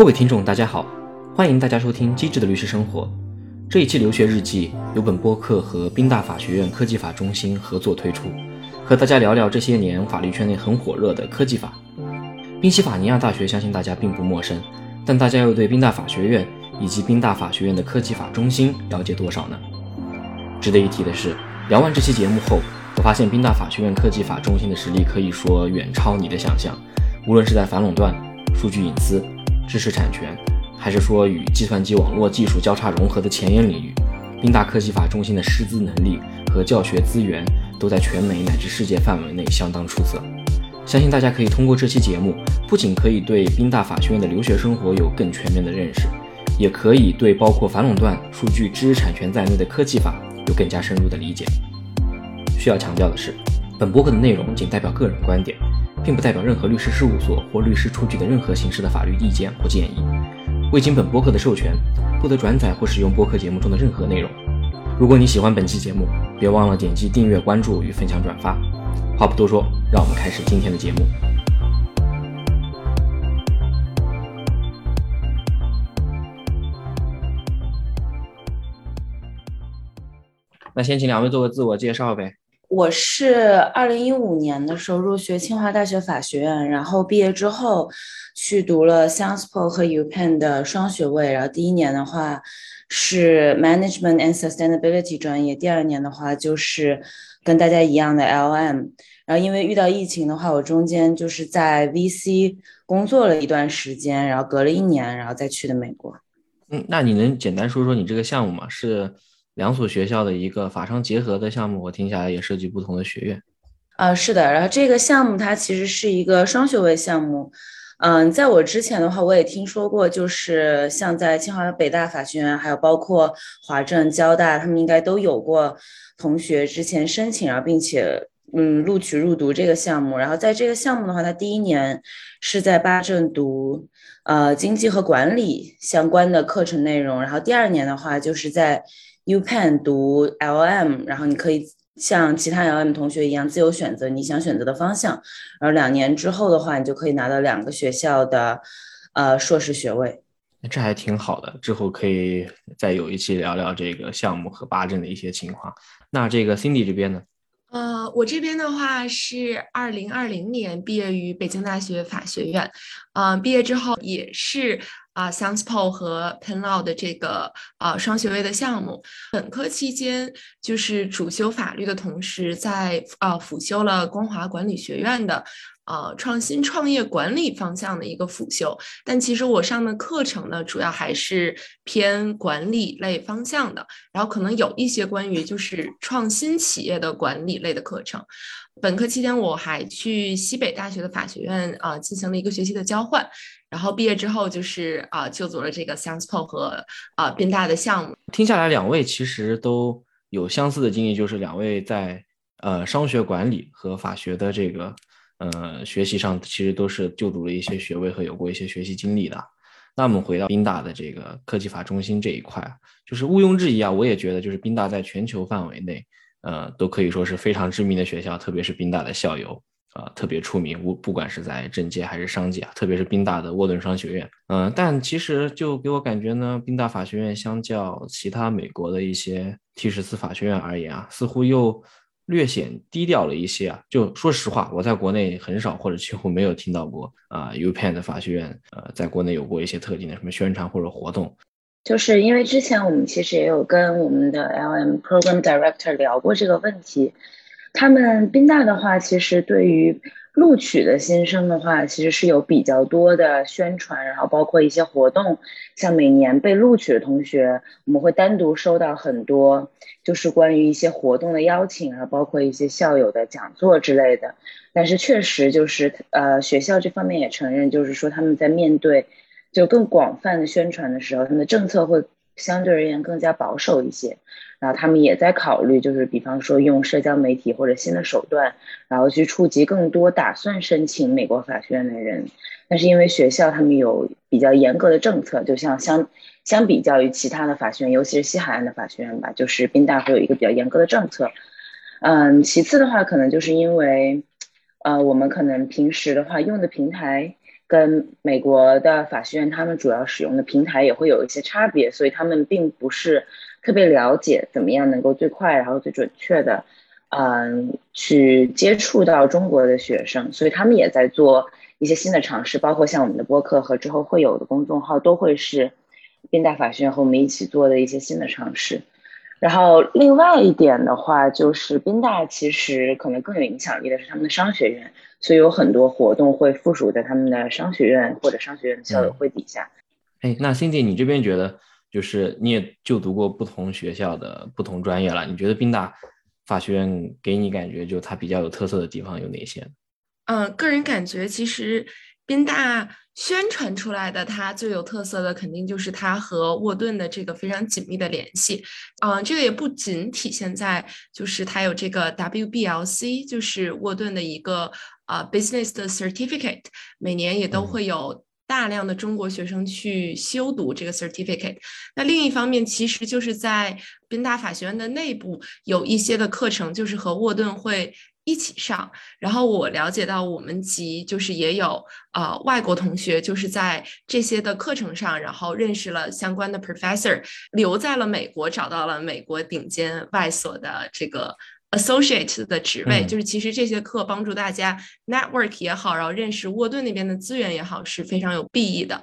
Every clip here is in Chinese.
各位听众，大家好，欢迎大家收听《机智的律师生活》这一期留学日记，由本播客和宾大法学院科技法中心合作推出，和大家聊聊这些年法律圈内很火热的科技法。宾夕法尼亚大学相信大家并不陌生，但大家又对宾大法学院以及宾大法学院的科技法中心了解多少呢？值得一提的是，聊完这期节目后，我发现宾大法学院科技法中心的实力可以说远超你的想象，无论是在反垄断、数据隐私。知识产权，还是说与计算机网络技术交叉融合的前沿领域，宾大科技法中心的师资能力和教学资源都在全美乃至世界范围内相当出色。相信大家可以通过这期节目，不仅可以对宾大法学院的留学生活有更全面的认识，也可以对包括反垄断、数据、知识产权在内的科技法有更加深入的理解。需要强调的是，本博客的内容仅代表个人观点。并不代表任何律师事务所或律师出具的任何形式的法律意见或建议，未经本播客的授权，不得转载或使用播客节目中的任何内容。如果你喜欢本期节目，别忘了点击订阅、关注与分享转发。话不多说，让我们开始今天的节目。那先请两位做个自我介绍呗。我是二零一五年的时候入学清华大学法学院，然后毕业之后去读了 s a n s p o 和 UPenn 的双学位。然后第一年的话是 Management and Sustainability 专业，第二年的话就是跟大家一样的 LM。然后因为遇到疫情的话，我中间就是在 VC 工作了一段时间，然后隔了一年，然后再去的美国。嗯，那你能简单说说你这个项目吗？是？两所学校的一个法商结合的项目，我听下来也涉及不同的学院。啊，是的，然后这个项目它其实是一个双学位项目。嗯，在我之前的话，我也听说过，就是像在清华、北大法学院，还有包括华政、交大，他们应该都有过同学之前申请，然后并且嗯录取入读这个项目。然后在这个项目的话，他第一年是在八政读呃经济和管理相关的课程内容，然后第二年的话就是在。UPenn 读 LM，然后你可以像其他 LM 同学一样自由选择你想选择的方向，然后两年之后的话，你就可以拿到两个学校的呃硕士学位。这还挺好的，之后可以再有一期聊聊这个项目和八证的一些情况。那这个 Cindy 这边呢？呃，我这边的话是二零二零年毕业于北京大学法学院，嗯，毕业之后也是。啊 s a n s p o 和 Penn Law 的这个啊双学位的项目，本科期间就是主修法律的同时，在啊辅修了光华管理学院的呃创新创业管理方向的一个辅修。但其实我上的课程呢，主要还是偏管理类方向的，然后可能有一些关于就是创新企业的管理类的课程。本科期间我还去西北大学的法学院啊进行了一个学期的交换。然后毕业之后就是啊，就做了这个 s a n s p o 和啊宾大的项目。听下来，两位其实都有相似的经历，就是两位在呃商学管理和法学的这个呃学习上，其实都是就读了一些学位和有过一些学习经历的。那我们回到宾大的这个科技法中心这一块，就是毋庸置疑啊，我也觉得就是宾大在全球范围内，呃，都可以说是非常知名的学校，特别是宾大的校友。啊，特别出名，无不管是在政界还是商界啊，特别是宾大的沃顿商学院，嗯，但其实就给我感觉呢，宾大法学院相较其他美国的一些 T 十四法学院而言啊，似乎又略显低调了一些啊。就说实话，我在国内很少或者几乎没有听到过啊，UPenn 的法学院呃，在国内有过一些特定的什么宣传或者活动。就是因为之前我们其实也有跟我们的 LM Program Director 聊过这个问题。他们宾大的话，其实对于录取的新生的话，其实是有比较多的宣传，然后包括一些活动，像每年被录取的同学，我们会单独收到很多，就是关于一些活动的邀请啊，包括一些校友的讲座之类的。但是确实就是，呃，学校这方面也承认，就是说他们在面对就更广泛的宣传的时候，他们的政策会相对而言更加保守一些。然后他们也在考虑，就是比方说用社交媒体或者新的手段，然后去触及更多打算申请美国法学院的人。但是因为学校他们有比较严格的政策，就像相相比较于其他的法学院，尤其是西海岸的法学院吧，就是宾大会有一个比较严格的政策。嗯，其次的话，可能就是因为，呃，我们可能平时的话用的平台跟美国的法学院他们主要使用的平台也会有一些差别，所以他们并不是特别了解怎么样能够最快然后最准确的，嗯，去接触到中国的学生，所以他们也在做一些新的尝试，包括像我们的播客和之后会有的公众号都会是宾大法学院和我们一起做的一些新的尝试。然后另外一点的话，就是宾大其实可能更有影响力的是他们的商学院，所以有很多活动会附属在他们的商学院或者商学院的校友会底下。哎，那 Cindy，你这边觉得就是你也就读过不同学校的不同专业了，你觉得宾大法学院给你感觉就它比较有特色的地方有哪些？嗯，个人感觉其实。宾大宣传出来的，它最有特色的肯定就是它和沃顿的这个非常紧密的联系。嗯，这个也不仅体现在就是它有这个 WBLC，就是沃顿的一个啊 business 的 certificate，每年也都会有大量的中国学生去修读这个 certificate。那另一方面，其实就是在宾大法学院的内部有一些的课程，就是和沃顿会。一起上，然后我了解到我们级就是也有呃外国同学，就是在这些的课程上，然后认识了相关的 professor，留在了美国，找到了美国顶尖外所的这个 associate 的职位。就是其实这些课帮助大家 network 也好，然后认识沃顿那边的资源也好，是非常有裨益的。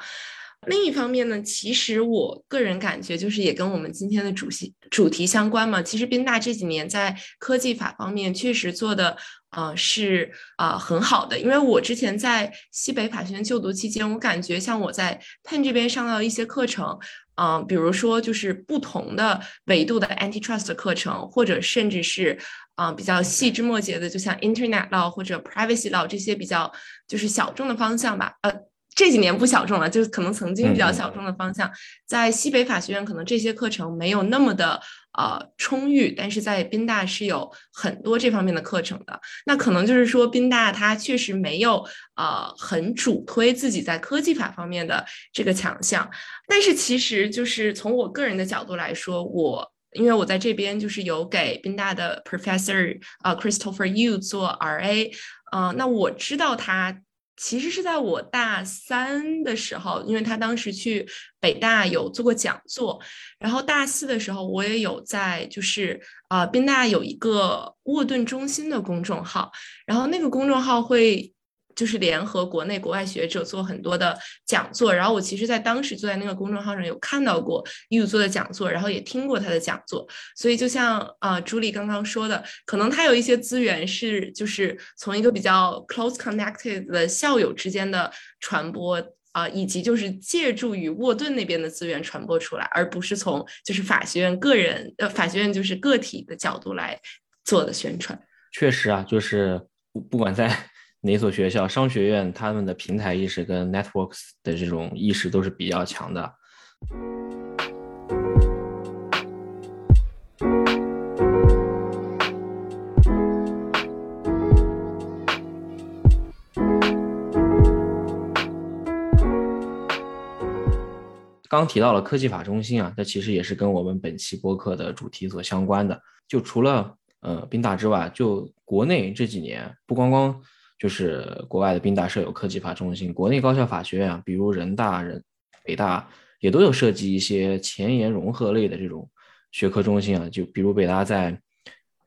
另一方面呢，其实我个人感觉就是也跟我们今天的主题主题相关嘛。其实宾大这几年在科技法方面确实做的呃是啊很好的。因为我之前在西北法学院就读期间，我感觉像我在 Penn 这边上到一些课程，嗯，比如说就是不同的维度的 antitrust 课程，或者甚至是啊比较细枝末节的，就像 Internet law 或者 Privacy law 这些比较就是小众的方向吧，呃。这几年不小众了，就是可能曾经比较小众的方向，在西北法学院可能这些课程没有那么的呃充裕，但是在宾大是有很多这方面的课程的。那可能就是说宾大它确实没有呃很主推自己在科技法方面的这个强项，但是其实就是从我个人的角度来说，我因为我在这边就是有给宾大的 Professor 呃 Christopher Yu 做 RA，呃，那我知道他。其实是在我大三的时候，因为他当时去北大有做过讲座，然后大四的时候我也有在，就是啊宾大有一个沃顿中心的公众号，然后那个公众号会。就是联合国内国外学者做很多的讲座，然后我其实，在当时就在那个公众号上有看到过 U 做的讲座，然后也听过他的讲座，所以就像啊朱莉刚刚说的，可能他有一些资源是就是从一个比较 close connected 的校友之间的传播啊，以及就是借助于沃顿那边的资源传播出来，而不是从就是法学院个人呃法学院就是个体的角度来做的宣传。确实啊，就是不不管在。哪所学校、商学院，他们的平台意识跟 networks 的这种意识都是比较强的。刚提到了科技法中心啊，那其实也是跟我们本期播客的主题所相关的。就除了呃宾大之外，就国内这几年不光光。就是国外的宾大设有科技法中心，国内高校法学院啊，比如人大、人北大也都有设计一些前沿融合类的这种学科中心啊。就比如北大在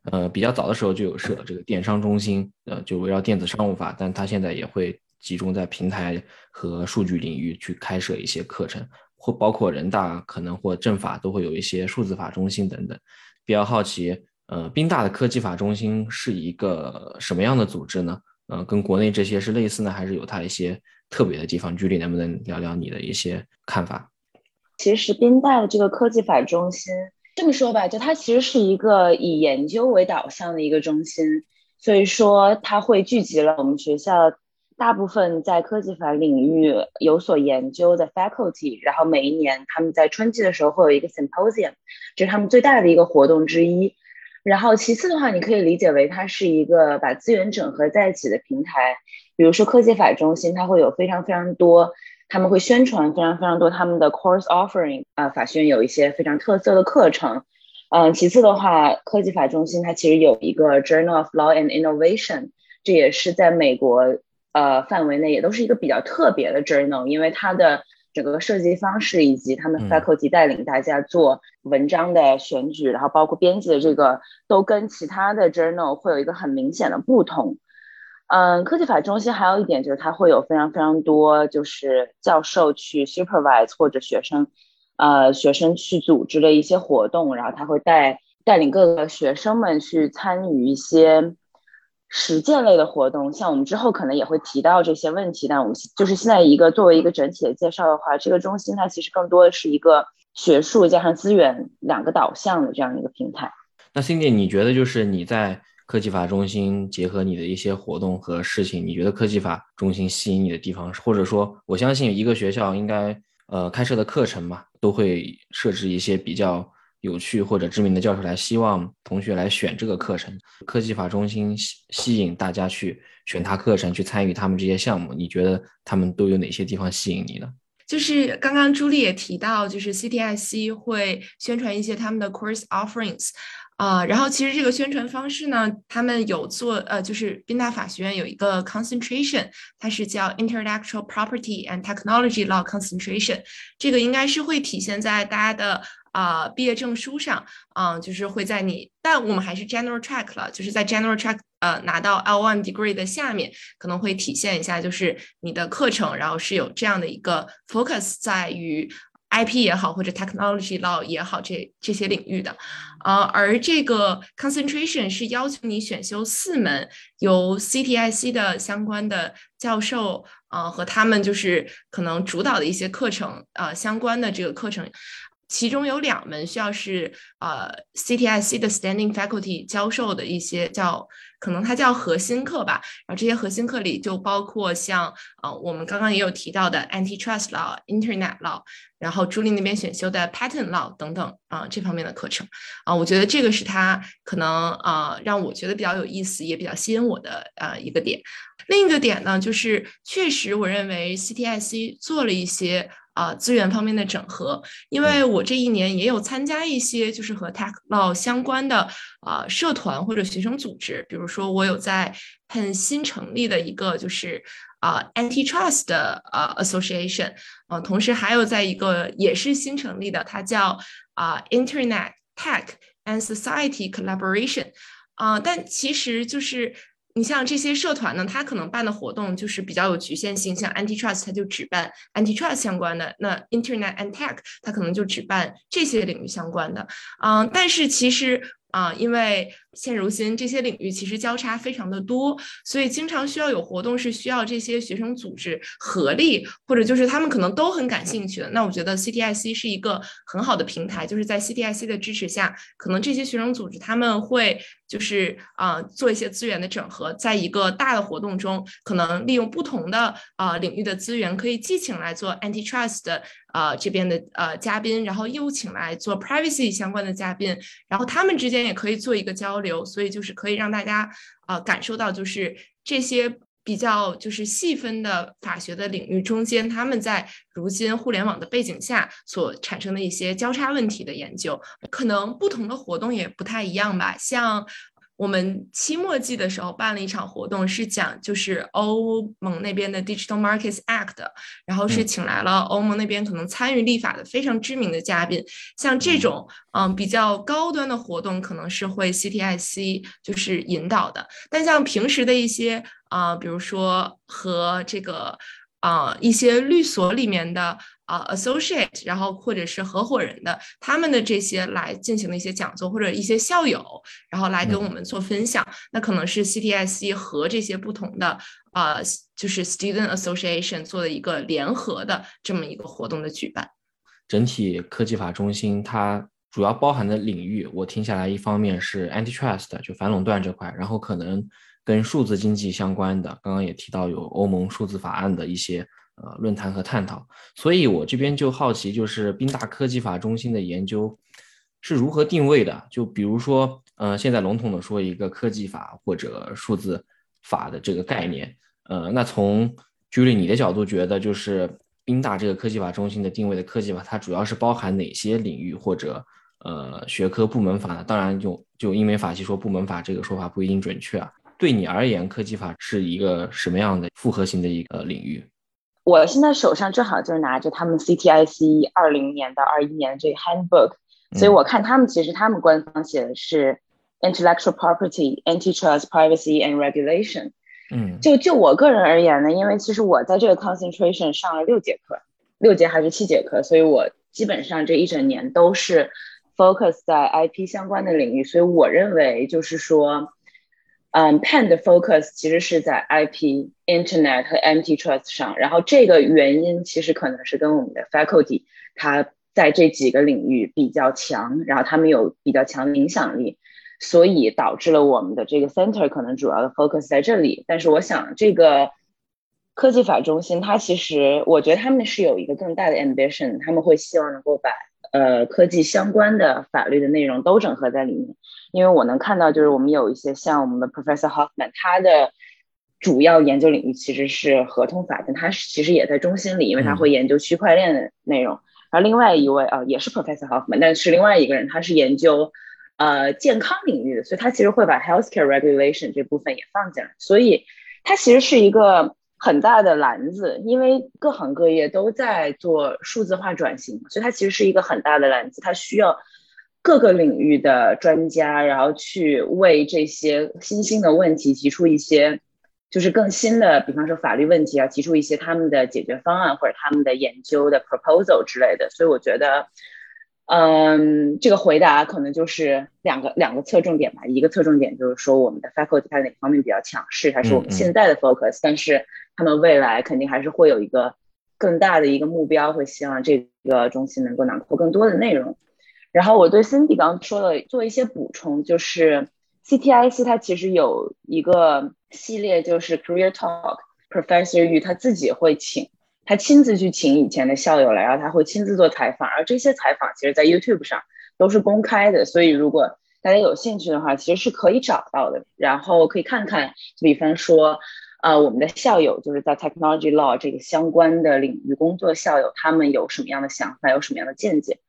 呃比较早的时候就有设这个电商中心，呃，就围绕电子商务法，但它现在也会集中在平台和数据领域去开设一些课程，或包括人大可能或政法都会有一些数字法中心等等。比较好奇，呃，宾大的科技法中心是一个什么样的组织呢？呃，跟国内这些是类似呢，还是有它一些特别的地方？居里能不能聊聊你的一些看法？其实宾大的这个科技法中心，这么说吧，就它其实是一个以研究为导向的一个中心，所以说它会聚集了我们学校大部分在科技法领域有所研究的 faculty，然后每一年他们在春季的时候会有一个 symposium，这是他们最大的一个活动之一。然后其次的话，你可以理解为它是一个把资源整合在一起的平台。比如说科技法中心，它会有非常非常多，他们会宣传非常非常多他们的 course offering 啊，法学院有一些非常特色的课程。嗯，其次的话，科技法中心它其实有一个 Journal of Law and Innovation，这也是在美国呃范围内，也都是一个比较特别的 journal，因为它的整个设计方式以及他们 faculty 带领大家做文章的选举，然后包括编辑的这个，都跟其他的 journal 会有一个很明显的不同。嗯，科技法中心还有一点就是它会有非常非常多就是教授去 supervise 或者学生，呃，学生去组织的一些活动，然后他会带带领各个学生们去参与一些实践类的活动。像我们之后可能也会提到这些问题，但我们就是现在一个作为一个整体的介绍的话，这个中心它其实更多的是一个学术加上资源两个导向的这样一个平台。那 Cindy，你觉得就是你在？科技法中心结合你的一些活动和事情，你觉得科技法中心吸引你的地方，或者说，我相信一个学校应该呃开设的课程嘛，都会设置一些比较有趣或者知名的教授来，希望同学来选这个课程。科技法中心吸吸引大家去选他课程，去参与他们这些项目，你觉得他们都有哪些地方吸引你呢？就是刚刚朱莉也提到，就是 CTIC 会宣传一些他们的 course offerings。啊，然后其实这个宣传方式呢，他们有做，呃，就是宾大法学院有一个 concentration，它是叫 intellectual property and technology law concentration，这个应该是会体现在大家的啊毕业证书上，啊，就是会在你，但我们还是 general track 了，就是在 general track，呃，拿到 L1 degree 的下面，可能会体现一下，就是你的课程，然后是有这样的一个 focus 在于。IP 也好，或者 technology law 也好，这这些领域的，呃，而这个 concentration 是要求你选修四门由 CTIC 的相关的教授，呃，和他们就是可能主导的一些课程，呃，相关的这个课程，其中有两门需要是呃 CTIC 的 standing faculty 教授的一些叫。可能它叫核心课吧，然后这些核心课里就包括像呃我们刚刚也有提到的 antitrust law、internet law，然后朱莉那边选修的 patent law 等等啊这方面的课程啊，我觉得这个是它可能啊让我觉得比较有意思，也比较吸引我的呃一个点。另一个点呢，就是确实我认为 CTIC 做了一些。啊，资源方面的整合，因为我这一年也有参加一些就是和 Tech Law 相关的啊社团或者学生组织，比如说我有在很新成立的一个就是啊 Antitrust 的啊 Association，啊，同时还有在一个也是新成立的，它叫啊 Internet Tech and Society Collaboration，啊，但其实就是。你像这些社团呢，它可能办的活动就是比较有局限性，像 Antitrust 它就只办 Antitrust 相关的，那 Internet and Tech 它可能就只办这些领域相关的，嗯，但是其实。啊，因为现如今这些领域其实交叉非常的多，所以经常需要有活动是需要这些学生组织合力，或者就是他们可能都很感兴趣的。那我觉得 CTIC 是一个很好的平台，就是在 CTIC 的支持下，可能这些学生组织他们会就是啊做一些资源的整合，在一个大的活动中，可能利用不同的啊领域的资源，可以既请来做 Antitrust 的。呃，这边的呃嘉宾，然后又请来做 privacy 相关的嘉宾，然后他们之间也可以做一个交流，所以就是可以让大家呃感受到，就是这些比较就是细分的法学的领域中间，他们在如今互联网的背景下所产生的一些交叉问题的研究，可能不同的活动也不太一样吧，像。我们期末季的时候办了一场活动，是讲就是欧盟那边的 Digital Markets Act，然后是请来了欧盟那边可能参与立法的非常知名的嘉宾。像这种嗯比较高端的活动，可能是会 CTIC 就是引导的。但像平时的一些啊，比如说和这个啊一些律所里面的。啊，associate，然后或者是合伙人的他们的这些来进行的一些讲座，或者一些校友，然后来跟我们做分享，那可能是 CTIC 和这些不同的啊，就是 student association 做的一个联合的这么一个活动的举办。整体科技法中心它主要包含的领域，我听下来，一方面是 antitrust，就反垄断这块，然后可能跟数字经济相关的，刚刚也提到有欧盟数字法案的一些。呃，论坛和探讨，所以我这边就好奇，就是宾大科技法中心的研究是如何定位的？就比如说，呃，现在笼统的说一个科技法或者数字法的这个概念，呃，那从 Julie 你的角度觉得，就是宾大这个科技法中心的定位的科技法，它主要是包含哪些领域或者呃学科部门法呢？当然，就就因为法系说部门法这个说法不一定准确啊。对你而言，科技法是一个什么样的复合型的一个领域？我现在手上正好就是拿着他们 CTIC 二零年到二一年这个 handbook，所以我看他们其实他们官方写的是 intellectual property, antitrust, privacy and regulation。嗯，就就我个人而言呢，因为其实我在这个 concentration 上了六节课，六节还是七节课，所以我基本上这一整年都是 focus 在 IP 相关的领域，所以我认为就是说。嗯，Pen 的 focus 其实是在 IP、Internet 和 M T Trust 上，然后这个原因其实可能是跟我们的 Faculty 它在这几个领域比较强，然后他们有比较强的影响力，所以导致了我们的这个 Center 可能主要的 focus 在这里。但是我想这个科技法中心它其实我觉得他们是有一个更大的 ambition，他们会希望能够把呃科技相关的法律的内容都整合在里面。因为我能看到，就是我们有一些像我们的 Professor Hoffman，他的主要研究领域其实是合同法，但他其实也在中心里，因为他会研究区块链的内容。然后另外一位啊，也是 Professor Hoffman，但是另外一个人他是研究呃健康领域的，所以他其实会把 healthcare regulation 这部分也放进来。所以它其实是一个很大的篮子，因为各行各业都在做数字化转型，所以它其实是一个很大的篮子，它需要。各个领域的专家，然后去为这些新兴的问题提出一些，就是更新的，比方说法律问题啊，提出一些他们的解决方案或者他们的研究的 proposal 之类的。所以我觉得，嗯，这个回答可能就是两个两个侧重点吧。一个侧重点就是说我们的 faculty 它哪方面比较强势，还是我们现在的 focus。但是他们未来肯定还是会有一个更大的一个目标，会希望这个中心能够囊括更多的内容。然后我对 Cindy 刚刚说的做一些补充，就是 CTIC 它其实有一个系列，就是 Career Talk，Professor Yu 他自己会请，他亲自去请以前的校友来，然后他会亲自做采访，而这些采访其实在 YouTube 上都是公开的，所以如果大家有兴趣的话，其实是可以找到的，然后可以看看，比方说，呃，我们的校友就是在 Technology Law 这个相关的领域工作校友，他们有什么样的想法，有什么样的见解。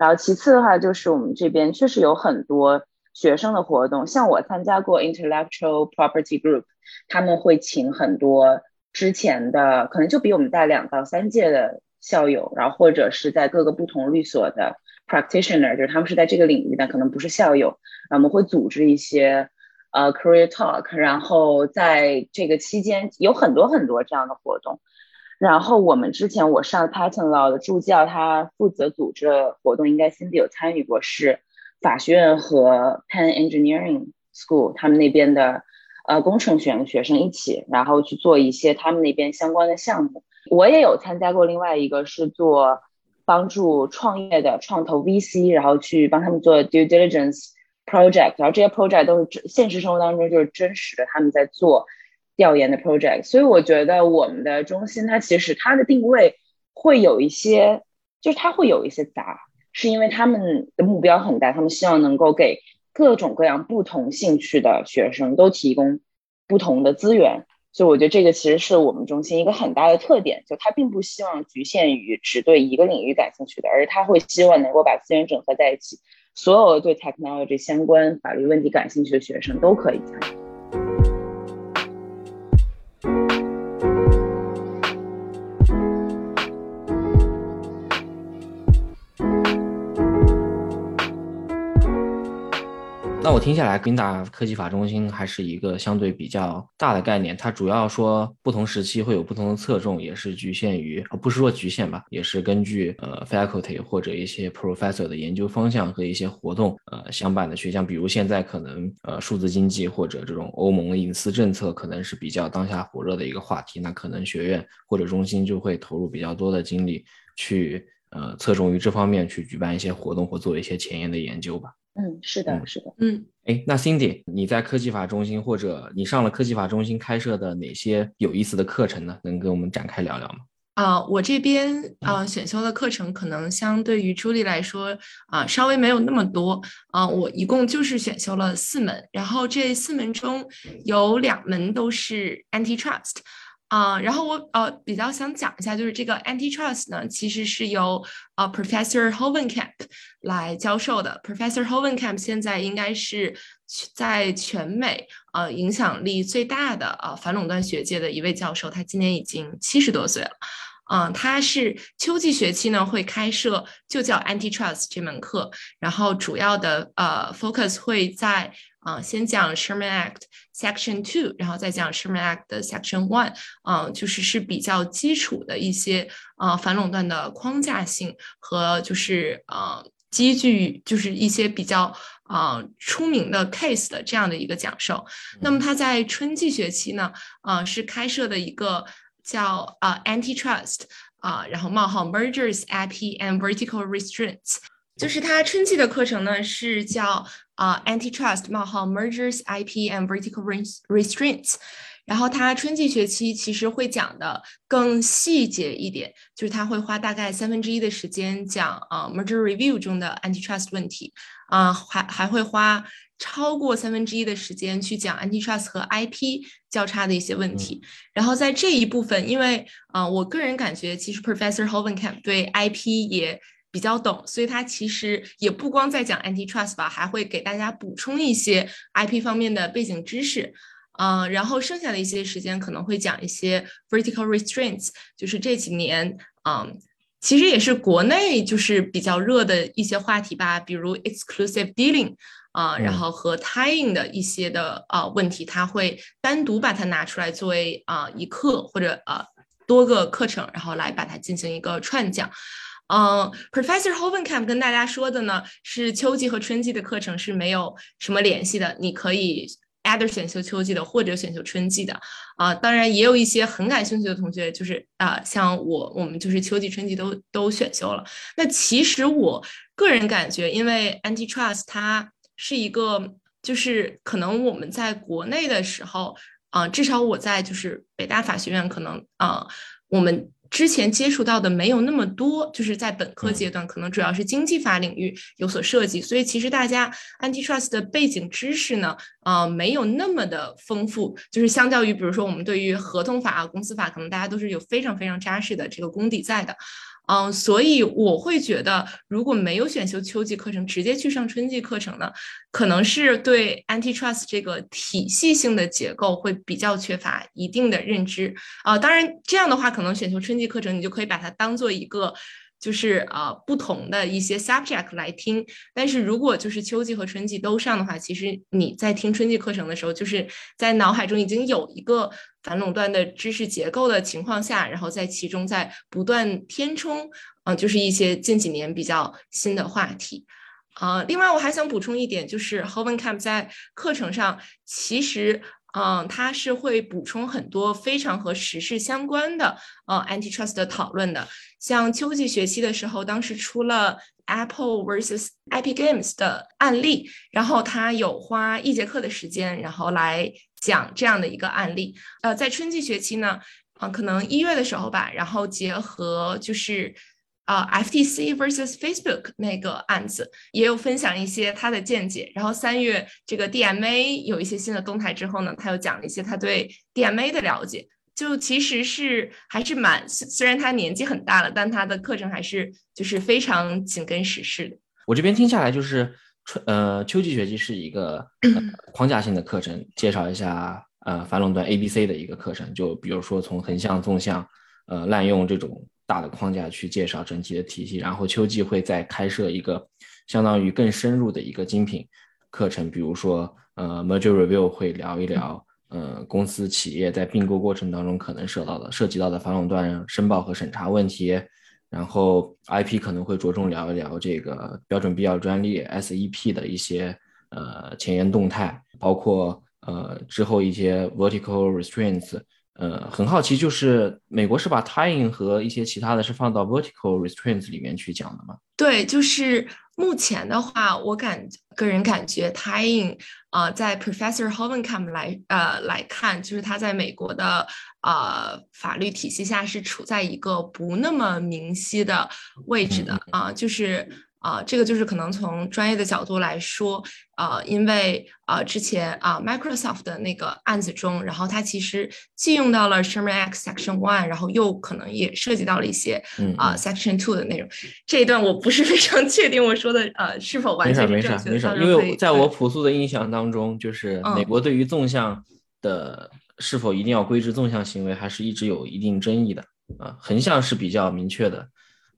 然后其次的话，就是我们这边确实有很多学生的活动，像我参加过 Intellectual Property Group，他们会请很多之前的，可能就比我们大两到三届的校友，然后或者是在各个不同律所的 Practitioner，就是他们是在这个领域的，可能不是校友，我们会组织一些呃 Career Talk，然后在这个期间有很多很多这样的活动。然后我们之前我上 Patent Law 的助教，他负责组织的活动，应该 Cindy 有参与过，是法学院和 Penn Engineering School 他们那边的呃工程学院的学生一起，然后去做一些他们那边相关的项目。我也有参加过，另外一个是做帮助创业的创投 VC，然后去帮他们做 due diligence project，然后这些 project 都是现实生活当中就是真实的他们在做。调研的 project，所以我觉得我们的中心它其实它的定位会有一些，就是它会有一些杂，是因为他们的目标很大，他们希望能够给各种各样不同兴趣的学生都提供不同的资源，所以我觉得这个其实是我们中心一个很大的特点，就它并不希望局限于只对一个领域感兴趣的，而是它会希望能够把资源整合在一起，所有对 technology 相关法律问题感兴趣的学生都可以参与。那我听下来，宾大科技法中心还是一个相对比较大的概念。它主要说不同时期会有不同的侧重，也是局限于，不是说局限吧，也是根据呃 faculty 或者一些 professor 的研究方向和一些活动呃相伴的去。像比如现在可能呃数字经济或者这种欧盟的隐私政策可能是比较当下火热的一个话题，那可能学院或者中心就会投入比较多的精力去呃侧重于这方面去举办一些活动或做一些前沿的研究吧。嗯，是的，是的，嗯，哎，那 Cindy，你在科技法中心或者你上了科技法中心开设的哪些有意思的课程呢？能跟我们展开聊聊吗？啊，我这边啊选修的课程可能相对于朱莉来说啊稍微没有那么多啊，我一共就是选修了四门，然后这四门中有两门都是 Antitrust。啊，然后我呃比较想讲一下，就是这个 antitrust 呢，其实是由呃 Professor Hovenkamp 来教授的。Professor Hovenkamp 现在应该是在全美呃影响力最大的呃反垄断学界的一位教授，他今年已经七十多岁了。嗯，他是秋季学期呢会开设就叫 antitrust 这门课，然后主要的呃 focus 会在。啊，先讲 Sherman Act Section Two，然后再讲 Sherman Act 的 Section One，啊，就是是比较基础的一些啊反垄断的框架性和就是呃基据就是一些比较啊出名的 case 的这样的一个讲授。那么他在春季学期呢，啊是开设的一个叫啊 Antitrust 啊，然后冒号 Mergers, IP and Vertical Restraints。就是他春季的课程呢，是叫啊 Antitrust 冒号 Mergers IP and Vertical Restraints，然后它春季学期其实会讲的更细节一点，就是它会花大概三分之一的时间讲啊 Merger Review 中的 Antitrust 问题，啊还还会花超过三分之一的时间去讲 Antitrust 和 IP 交叉的一些问题，然后在这一部分，因为啊我个人感觉其实 Professor Hovenkamp 对 IP 也。比较懂，所以他其实也不光在讲 antitrust 吧，还会给大家补充一些 IP 方面的背景知识，嗯，然后剩下的一些时间可能会讲一些 vertical restraints，就是这几年，嗯，其实也是国内就是比较热的一些话题吧，比如 exclusive dealing，啊，然后和 tying 的一些的啊问题，他会单独把它拿出来作为啊一课或者呃多个课程，然后来把它进行一个串讲。嗯，Professor Hovenkamp 跟大家说的呢，是秋季和春季的课程是没有什么联系的，你可以 either 选修秋季的或者选修春季的。啊，当然也有一些很感兴趣的同学，就是啊，像我，我们就是秋季、春季都都选修了。那其实我个人感觉，因为 Antitrust 它是一个，就是可能我们在国内的时候，啊，至少我在就是北大法学院，可能啊，我们。之前接触到的没有那么多，就是在本科阶段，可能主要是经济法领域有所涉及，所以其实大家 antitrust 的背景知识呢，呃，没有那么的丰富，就是相较于比如说我们对于合同法啊、公司法，可能大家都是有非常非常扎实的这个功底在的。嗯，所以我会觉得，如果没有选修秋季课程，直接去上春季课程呢，可能是对 antitrust 这个体系性的结构会比较缺乏一定的认知啊。当然，这样的话，可能选修春季课程，你就可以把它当做一个。就是呃不同的一些 subject 来听，但是如果就是秋季和春季都上的话，其实你在听春季课程的时候，就是在脑海中已经有一个反垄断的知识结构的情况下，然后在其中在不断填充，嗯，就是一些近几年比较新的话题。呃，另外我还想补充一点，就是 Hovenkamp 在课程上其实。嗯，他是会补充很多非常和时事相关的呃 antitrust 的讨论的。像秋季学期的时候，当时出了 Apple versus Epic Games 的案例，然后他有花一节课的时间，然后来讲这样的一个案例。呃，在春季学期呢，啊，可能一月的时候吧，然后结合就是。啊，FTC versus Facebook 那个案子也有分享一些他的见解。然后三月这个 DMA 有一些新的动态之后呢，他又讲了一些他对 DMA 的了解。就其实是还是蛮，虽然他年纪很大了，但他的课程还是就是非常紧跟时事的。我这边听下来就是春呃秋季学期是一个框架性的课程，介绍一下呃反垄断 ABC 的一个课程，就比如说从横向、纵向呃滥用这种。大的框架去介绍整体的体系，然后秋季会再开设一个相当于更深入的一个精品课程，比如说呃 merger review 会聊一聊呃公司企业在并购过程当中可能涉到的涉及到的反垄断申报和审查问题，然后 IP 可能会着重聊一聊这个标准必要专利 SEP 的一些呃前沿动态，包括呃之后一些 vertical restraints。呃，很好奇，就是美国是把 tying 和一些其他的是放到 vertical restraints 里面去讲的吗？对，就是目前的话，我感个人感觉 tying 啊，在 Professor Hovenkamp 来呃来看，就是他在美国的呃法律体系下是处在一个不那么明晰的位置的啊，就是啊，这个就是可能从专业的角度来说，呃，因为呃之前啊 Microsoft 的那个案子中，然后它其实既用到了 Sherman Act Section One，然后又可能也涉及到了一些啊 Section Two 的内容。这一段我不是非常确定我说的呃是否完全没事没事没事，因为在我朴素的印象当中，就是美国对于纵向的是否一定要规制纵向行为，还是一直有一定争议的啊，横向是比较明确的。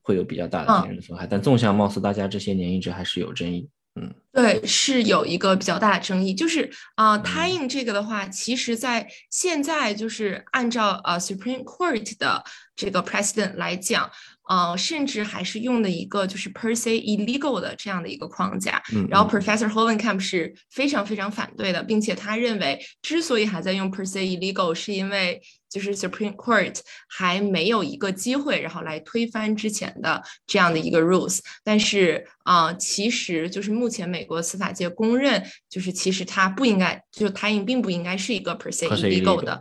会有比较大的精神损害，但纵向貌似大家这些年一直还是有争议。嗯，对，是有一个比较大的争议，就是啊，tying 这个的话，其实在现在就是按照呃 Supreme Court 的这个 precedent 来讲。呃，甚至还是用的一个就是 per se illegal 的这样的一个框架，然后 Professor Hovenkamp 是非常非常反对的，并且他认为之所以还在用 per se illegal，是因为就是 Supreme Court 还没有一个机会，然后来推翻之前的这样的一个 rules。但是啊，其实就是目前美国司法界公认，就是其实它不应该，就 tying 并不应该是一个 per se illegal 的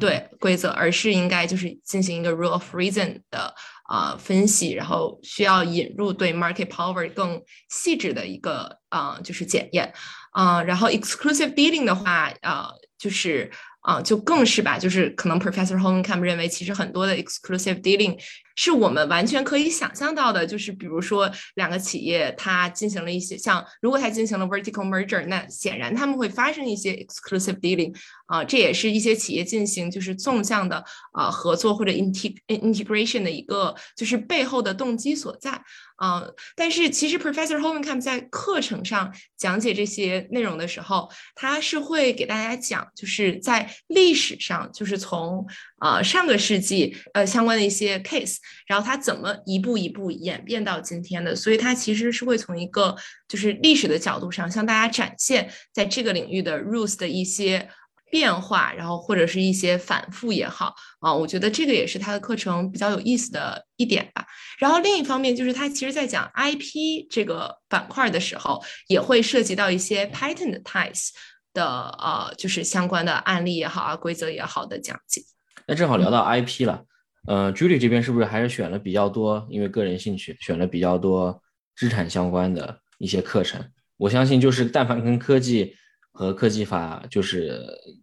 对规则，而是应该就是进行一个 rule of reason 的。啊，分析，然后需要引入对 market power 更细致的一个啊，就是检验啊，然后 exclusive dealing 的话啊，就是。啊，就更是吧，就是可能 Professor Hohenkamp 认为，其实很多的 exclusive dealing 是我们完全可以想象到的，就是比如说两个企业它进行了一些，像如果它进行了 vertical merger，那显然他们会发生一些 exclusive dealing，啊，这也是一些企业进行就是纵向的啊合作或者 integ integration 的一个就是背后的动机所在。啊，但是其实 Professor Hovenkamp 在课程上讲解这些内容的时候，他是会给大家讲，就是在历史上，就是从呃上个世纪呃相关的一些 case，然后他怎么一步一步演变到今天的，所以他其实是会从一个就是历史的角度上向大家展现在这个领域的 rules 的一些。变化，然后或者是一些反复也好啊，我觉得这个也是他的课程比较有意思的一点吧。然后另一方面，就是他其实在讲 IP 这个板块的时候，也会涉及到一些 patent ties 的呃，就是相关的案例也好啊，规则也好的讲解。那正好聊到 IP 了，呃，Julie 这边是不是还是选了比较多？因为个人兴趣，选了比较多资产相关的一些课程。我相信，就是但凡跟科技。和科技法就是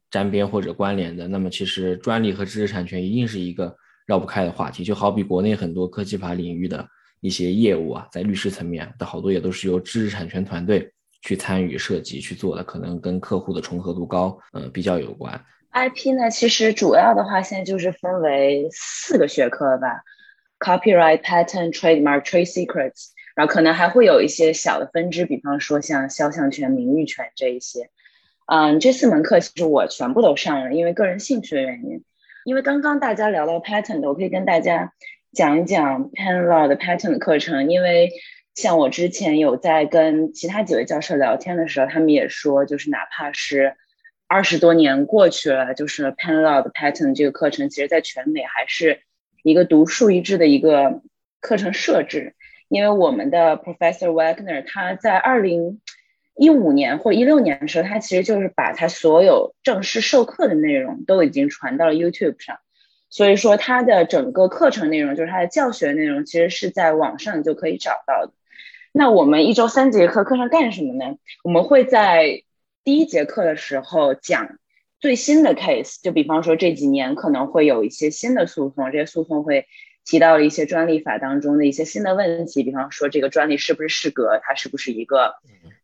沾边或者关联的，那么其实专利和知识产权一定是一个绕不开的话题。就好比国内很多科技法领域的一些业务啊，在律师层面的好多也都是由知识产权团队去参与设计去做的，可能跟客户的重合度高，呃，比较有关。IP 呢，其实主要的话现在就是分为四个学科吧：Copyright、Patent、Trademark、Trade Secrets，然后可能还会有一些小的分支，比方说像肖像权、名誉权这一些。嗯，这四门课其实我全部都上了，因为个人兴趣的原因。因为刚刚大家聊到 patent，我可以跟大家讲一讲 Pen Law 的 patent 课程。因为像我之前有在跟其他几位教授聊天的时候，他们也说，就是哪怕是二十多年过去了，就是 Pen Law 的 patent 这个课程，其实在全美还是一个独树一帜的一个课程设置。因为我们的 Professor Wagner 他在二零。一五年或一六年的时候，他其实就是把他所有正式授课的内容都已经传到了 YouTube 上，所以说他的整个课程内容，就是他的教学内容，其实是在网上就可以找到的。那我们一周三节课课上干什么呢？我们会在第一节课的时候讲最新的 case，就比方说这几年可能会有一些新的诉讼，这些诉讼会提到了一些专利法当中的一些新的问题，比方说这个专利是不是适格，它是不是一个。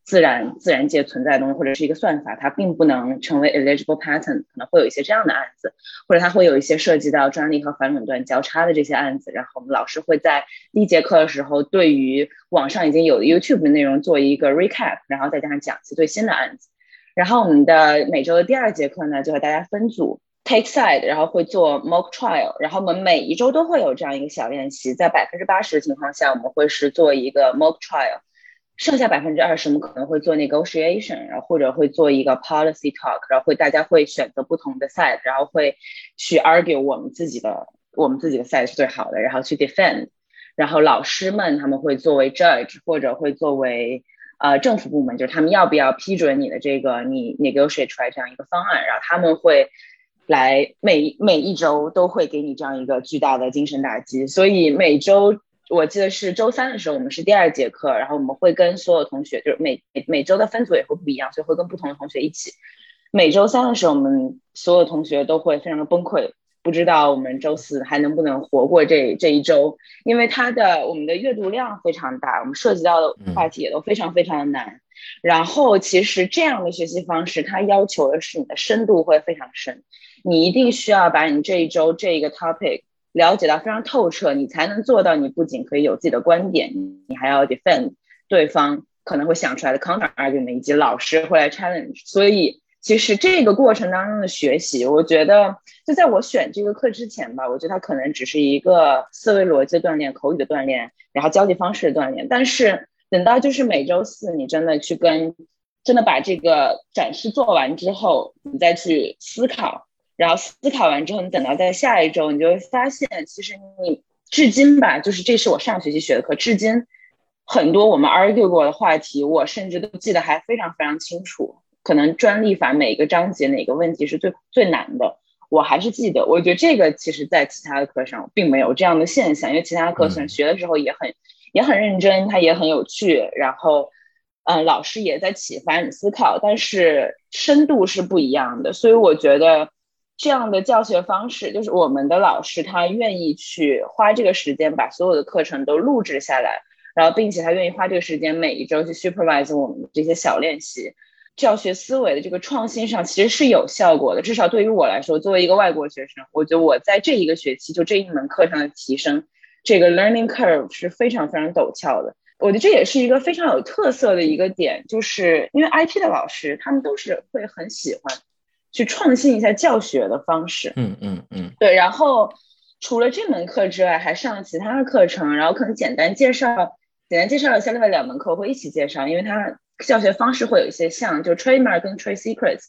自然自然界存在的东西，或者是一个算法，它并不能成为 eligible patent，可能会有一些这样的案子，或者它会有一些涉及到专利和反垄断交叉的这些案子。然后我们老师会在第一节课的时候，对于网上已经有的 YouTube 的内容做一个 recap，然后再加上讲一些最新的案子。然后我们的每周的第二节课呢，就和大家分组 take side，然后会做 mock trial。然后我们每一周都会有这样一个小练习，在百分之八十的情况下，我们会是做一个 mock trial。剩下百分之二十，我们可能会做 negotiation，然后或者会做一个 policy talk，然后会大家会选择不同的 side，然后会去 argue 我们自己的我们自己的 side 是最好的，然后去 defend，然后老师们他们会作为 judge 或者会作为呃政府部门，就是他们要不要批准你的这个你 negotiate 出来这样一个方案，然后他们会来每每一周都会给你这样一个巨大的精神打击，所以每周。我记得是周三的时候，我们是第二节课，然后我们会跟所有同学，就是每每每周的分组也会不一样，所以会跟不同的同学一起。每周三的时候，我们所有同学都会非常的崩溃，不知道我们周四还能不能活过这这一周，因为它的我们的阅读量非常大，我们涉及到的话题也都非常非常的难。然后，其实这样的学习方式，它要求的是你的深度会非常深，你一定需要把你这一周这一个 topic 了解到非常透彻，你才能做到。你不仅可以有自己的观点，你还要 defend 对方可能会想出来的 counter argument，以及老师会来 challenge，所以。其实这个过程当中的学习，我觉得就在我选这个课之前吧，我觉得它可能只是一个思维逻辑的锻炼、口语的锻炼，然后交际方式的锻炼。但是等到就是每周四你真的去跟，真的把这个展示做完之后，你再去思考，然后思考完之后，你等到在下一周，你就会发现，其实你至今吧，就是这是我上学期学的课，至今很多我们 argue 过的话题，我甚至都记得还非常非常清楚。可能专利法每个章节哪个问题是最最难的，我还是记得。我觉得这个其实在其他的课上并没有这样的现象，因为其他的课程学的时候也很也很认真，它也很有趣，然后嗯，老师也在启发你思考，但是深度是不一样的。所以我觉得这样的教学方式，就是我们的老师他愿意去花这个时间把所有的课程都录制下来，然后并且他愿意花这个时间每一周去 supervise 我们这些小练习。教学思维的这个创新上其实是有效果的，至少对于我来说，作为一个外国学生，我觉得我在这一个学期就这一门课上的提升，这个 learning curve 是非常非常陡峭的。我觉得这也是一个非常有特色的一个点，就是因为 IT 的老师他们都是会很喜欢去创新一下教学的方式。嗯嗯嗯，对。然后除了这门课之外，还上了其他的课程，然后可能简单介绍，简单介绍一下另外两门课，我会一起介绍，因为它。教学方式会有一些像，就 Trademark 跟 Trade Secrets，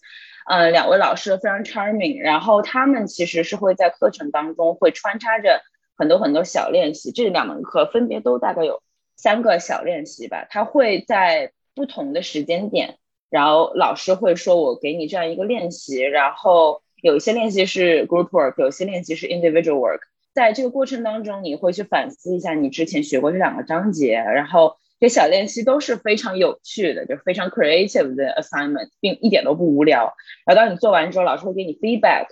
呃，两位老师非常 charming，然后他们其实是会在课程当中会穿插着很多很多小练习，这两门课分别都大概有三个小练习吧，他会在不同的时间点，然后老师会说我给你这样一个练习，然后有一些练习是 group work，有些练习是 individual work，在这个过程当中你会去反思一下你之前学过这两个章节，然后。这小练习都是非常有趣的，就非常 creative 的 assignment，并一点都不无聊。然后当你做完之后，老师会给你 feedback。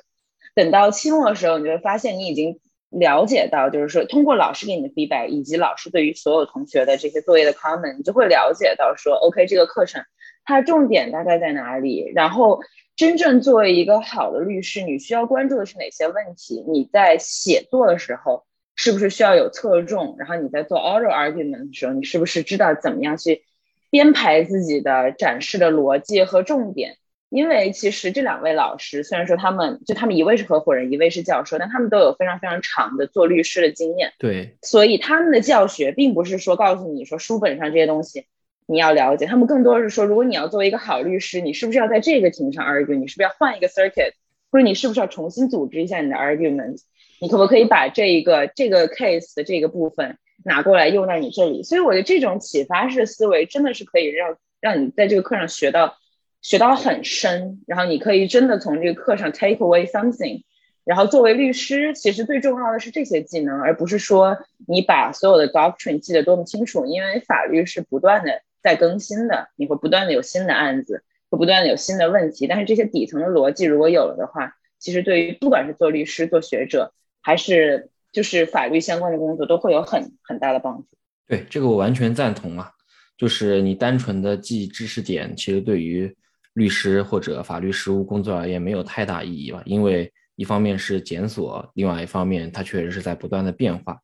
等到期末的时候，你就会发现你已经了解到，就是说通过老师给你的 feedback，以及老师对于所有同学的这些作业的 comment，你就会了解到说，OK，这个课程它重点大概在哪里？然后真正作为一个好的律师，你需要关注的是哪些问题？你在写作的时候。是不是需要有侧重？然后你在做 oral argument 的时候，你是不是知道怎么样去编排自己的展示的逻辑和重点？因为其实这两位老师虽然说他们就他们一位是合伙人，一位是教授，但他们都有非常非常长的做律师的经验。对，所以他们的教学并不是说告诉你说书本上这些东西你要了解，他们更多是说，如果你要作为一个好律师，你是不是要在这个庭上 argue？你是不是要换一个 circuit？或者你是不是要重新组织一下你的 argument？你可不可以把这一个这个 case 的这个部分拿过来用在你这里？所以我觉得这种启发式思维真的是可以让让你在这个课上学到学到很深，然后你可以真的从这个课上 take away something。然后作为律师，其实最重要的是这些技能，而不是说你把所有的 doctrine 记得多么清楚。因为法律是不断的在更新的，你会不断的有新的案子，会不断的有新的问题。但是这些底层的逻辑如果有了的话，其实对于不管是做律师、做学者，还是就是法律相关的工作都会有很很大的帮助。对这个我完全赞同啊，就是你单纯的记知识点，其实对于律师或者法律实务工作而言没有太大意义吧。因为一方面是检索，另外一方面它确实是在不断的变化。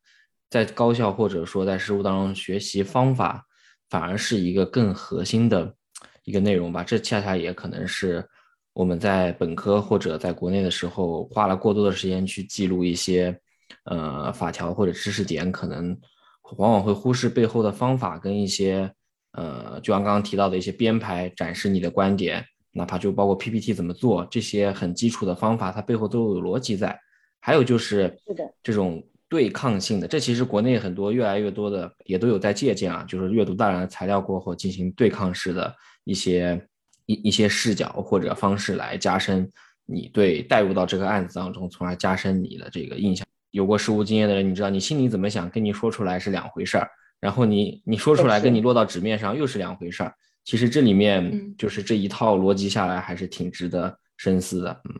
在高校或者说在实务当中学习方法，反而是一个更核心的一个内容吧。这恰恰也可能是。我们在本科或者在国内的时候，花了过多的时间去记录一些，呃，法条或者知识点，可能往往会忽视背后的方法跟一些，呃，就像刚刚提到的一些编排、展示你的观点，哪怕就包括 PPT 怎么做这些很基础的方法，它背后都有逻辑在。还有就是这种对抗性的，这其实国内很多越来越多的也都有在借鉴啊，就是阅读大量的材料过后进行对抗式的一些。一一些视角或者方式来加深你对带入到这个案子当中，从而加深你的这个印象。有过实务经验的人，你知道你心里怎么想，跟你说出来是两回事儿，然后你你说出来跟你落到纸面上又是两回事儿。其实这里面就是这一套逻辑下来，还是挺值得深思的。嗯，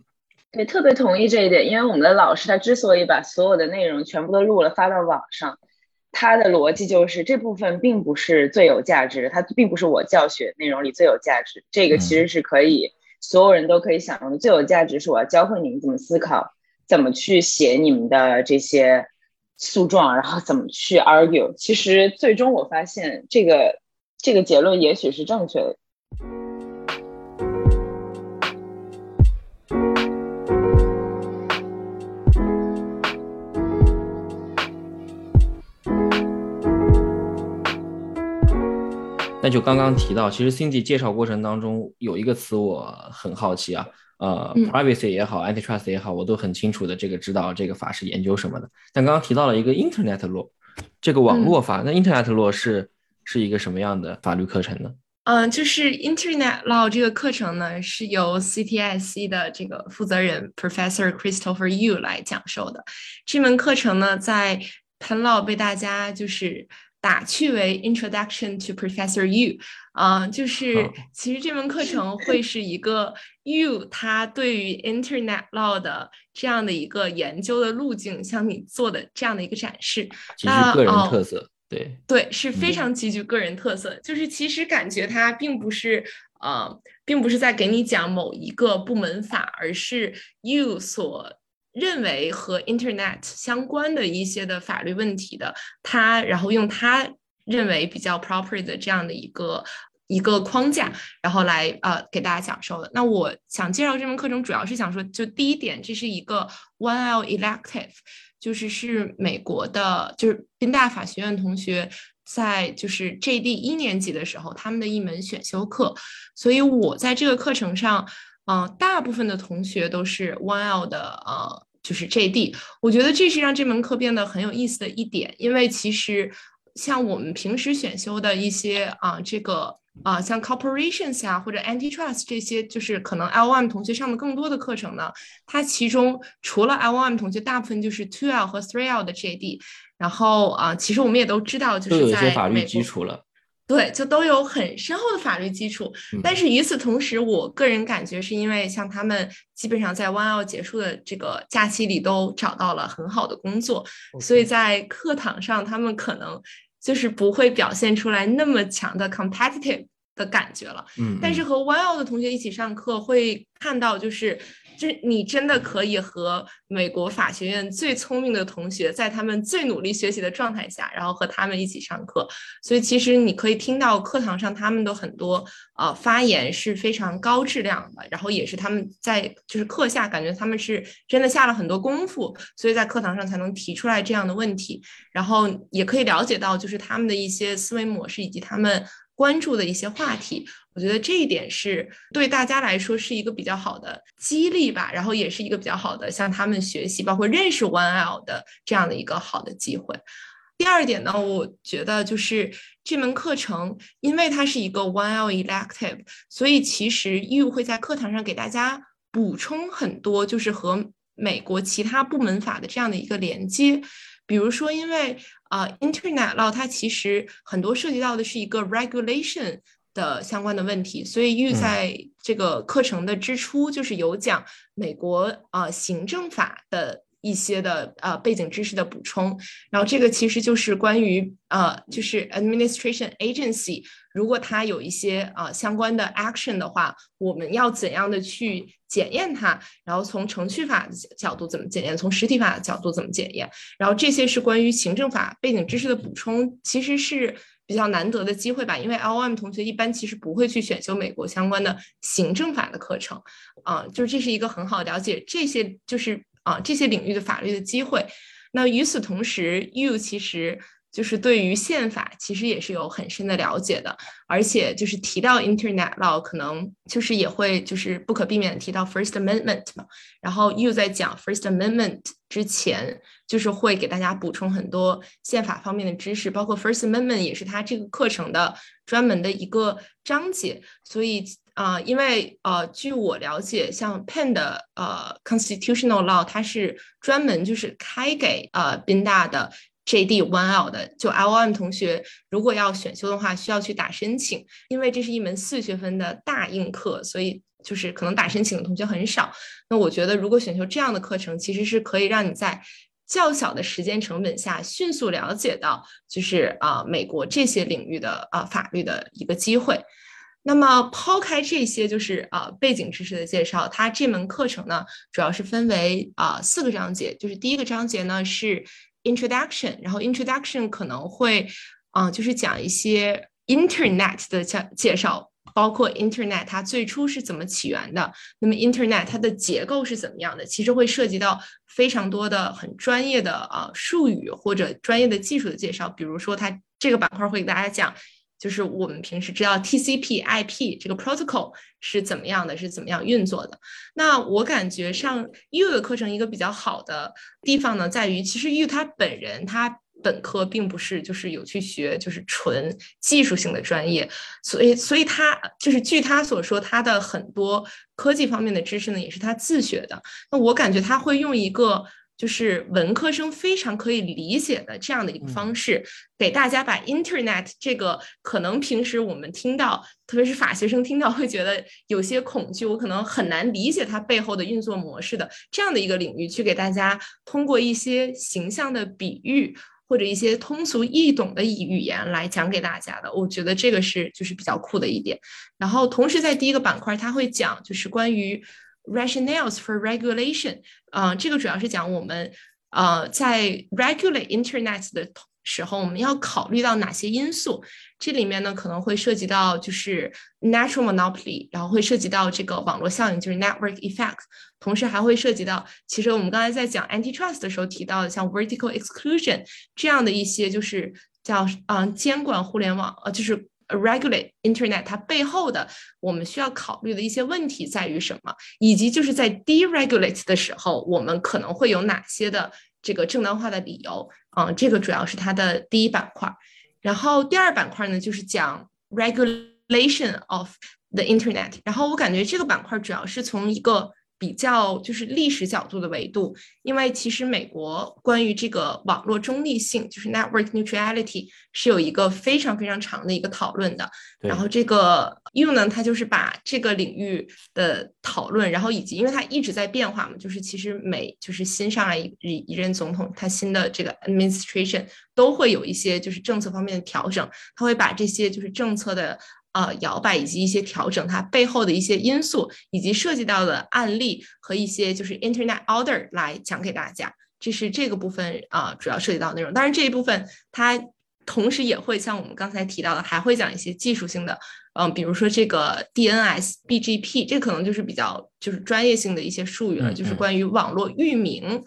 对，特别同意这一点，因为我们的老师他之所以把所有的内容全部都录了发到网上，他的逻辑就是这部分并不是最有价值，它并不是我教学内容里最有价值，这个其实是可以所有人都可以享用的。最有价值是我要教会你们怎么思考，怎么去写你们的这些诉状，然后怎么去 argue。其实最终我发现这个。这个结论也许是正确的。就刚刚提到，其实 Cindy 介绍过程当中有一个词我很好奇啊，呃，privacy 也好，antitrust 也好，我都很清楚的这个知道这个法是研究什么的。但刚刚提到了一个 Internet law，这个网络法，那 Internet law 是？是一个什么样的法律课程呢？嗯，就是 Internet Law 这个课程呢，是由 CTIC 的这个负责人 Professor Christopher Yu 来讲授的。这门课程呢，在 Penn Law 被大家就是打趣为 Introduction to Professor Yu。啊，就是其实这门课程会是一个 Yu 他对于 Internet Law 的这样的一个研究的路径向你做的这样的一个展示，极具个人特色。对对，是非常极具个人特色。就是其实感觉它并不是呃，并不是在给你讲某一个部门法，而是 you 所认为和 Internet 相关的一些的法律问题的，他然后用他认为比较 proper 的这样的一个一个框架，然后来呃给大家讲授的。那我想介绍这门课程，主要是想说，就第一点，这是一个 One L Elective。就是是美国的，就是宾大法学院同学在就是 JD 一年级的时候，他们的一门选修课，所以我在这个课程上，嗯，大部分的同学都是 One L 的，呃，就是 JD，我觉得这是让这门课变得很有意思的一点，因为其实像我们平时选修的一些啊，这个。啊，像 corporations 啊，或者 antitrust 这些，就是可能 L M 同学上的更多的课程呢。它其中除了 L M 同学，大部分就是 Two L 和 Three L 的 JD。然后啊，其实我们也都知道，就是在法律基础了。对，就都有很深厚的法律基础。但是与此同时，我个人感觉是因为像他们基本上在 One L 结束的这个假期里都找到了很好的工作，所以在课堂上他们可能。就是不会表现出来那么强的 competitive 的感觉了，嗯，但是和 YL 的同学一起上课会看到，就是。就你真的可以和美国法学院最聪明的同学，在他们最努力学习的状态下，然后和他们一起上课。所以其实你可以听到课堂上他们的很多呃发言是非常高质量的，然后也是他们在就是课下感觉他们是真的下了很多功夫，所以在课堂上才能提出来这样的问题。然后也可以了解到就是他们的一些思维模式以及他们关注的一些话题。我觉得这一点是对大家来说是一个比较好的激励吧，然后也是一个比较好的向他们学习，包括认识 One L 的这样的一个好的机会。第二点呢，我觉得就是这门课程，因为它是一个 One L elective，所以其实 You 会在课堂上给大家补充很多，就是和美国其他部门法的这样的一个连接。比如说，因为啊，Internet Law 它其实很多涉及到的是一个 regulation。的相关的问题，所以预在这个课程的之初就是有讲美国啊行政法的一些的呃背景知识的补充，然后这个其实就是关于呃就是 administration agency 如果它有一些啊相关的 action 的话，我们要怎样的去检验它，然后从程序法的角度怎么检验，从实体法的角度怎么检验，然后这些是关于行政法背景知识的补充，其实是。比较难得的机会吧，因为 L M 同学一般其实不会去选修美国相关的行政法的课程，啊，就是这是一个很好了解这些就是啊这些领域的法律的机会。那与此同时，You 其实就是对于宪法其实也是有很深的了解的，而且就是提到 Internet Law，可能就是也会就是不可避免提到 First Amendment 嘛。然后又在讲 First Amendment 之前，就是会给大家补充很多宪法方面的知识，包括 First Amendment 也是他这个课程的专门的一个章节。所以啊，因为呃，据我了解，像 Penn 的呃 Constitutional Law，它是专门就是开给呃宾大的。J.D. One L 的，就 L.O.M. 同学如果要选修的话，需要去打申请，因为这是一门四学分的大硬课，所以就是可能打申请的同学很少。那我觉得，如果选修这样的课程，其实是可以让你在较小的时间成本下，迅速了解到就是啊美国这些领域的啊法律的一个机会。那么抛开这些就是啊背景知识的介绍，它这门课程呢，主要是分为啊四个章节，就是第一个章节呢是。Introduction，然后 Introduction 可能会，啊，就是讲一些 Internet 的介介绍，包括 Internet 它最初是怎么起源的，那么 Internet 它的结构是怎么样的，其实会涉及到非常多的很专业的啊术语或者专业的技术的介绍，比如说它这个板块会给大家讲。就是我们平时知道 TCP/IP 这个 protocol 是怎么样的，是怎么样运作的。那我感觉上 U 的课程一个比较好的地方呢，在于其实 U 他本人他本科并不是就是有去学就是纯技术性的专业，所以所以他就是据他所说，他的很多科技方面的知识呢也是他自学的。那我感觉他会用一个。就是文科生非常可以理解的这样的一个方式，给大家把 Internet 这个可能平时我们听到，特别是法学生听到会觉得有些恐惧，我可能很难理解它背后的运作模式的这样的一个领域，去给大家通过一些形象的比喻或者一些通俗易懂的语言来讲给大家的。我觉得这个是就是比较酷的一点。然后同时在第一个板块，他会讲就是关于。Rationales for regulation，啊，这个主要是讲我们呃在 regulate internet 的时候，我们要考虑到哪些因素。这里面呢可能会涉及到就是 natural monopoly，然后会涉及到这个网络效应，就是 network effect，同时还会涉及到，其实我们刚才在讲 antitrust 的时候提到的，像 vertical exclusion 这样的一些就是叫嗯监管互联网，呃就是。Regulate internet 它背后的我们需要考虑的一些问题在于什么，以及就是在 deregulate 的时候，我们可能会有哪些的这个正当化的理由？嗯，这个主要是它的第一板块。然后第二板块呢，就是讲 regulation of the internet。然后我感觉这个板块主要是从一个。比较就是历史角度的维度，因为其实美国关于这个网络中立性，就是 network neutrality，是有一个非常非常长的一个讨论的。然后这个 U 呢，它就是把这个领域的讨论，然后以及因为它一直在变化嘛，就是其实每就是新上来一一任总统，他新的这个 administration 都会有一些就是政策方面的调整，他会把这些就是政策的。呃，摇摆以及一些调整，它背后的一些因素，以及涉及到的案例和一些就是 Internet Order 来讲给大家，这是这个部分啊主要涉及到内容。当然这一部分它同时也会像我们刚才提到的，还会讲一些技术性的，嗯，比如说这个 DNS、BGP，这可能就是比较就是专业性的一些术语了，就是关于网络域名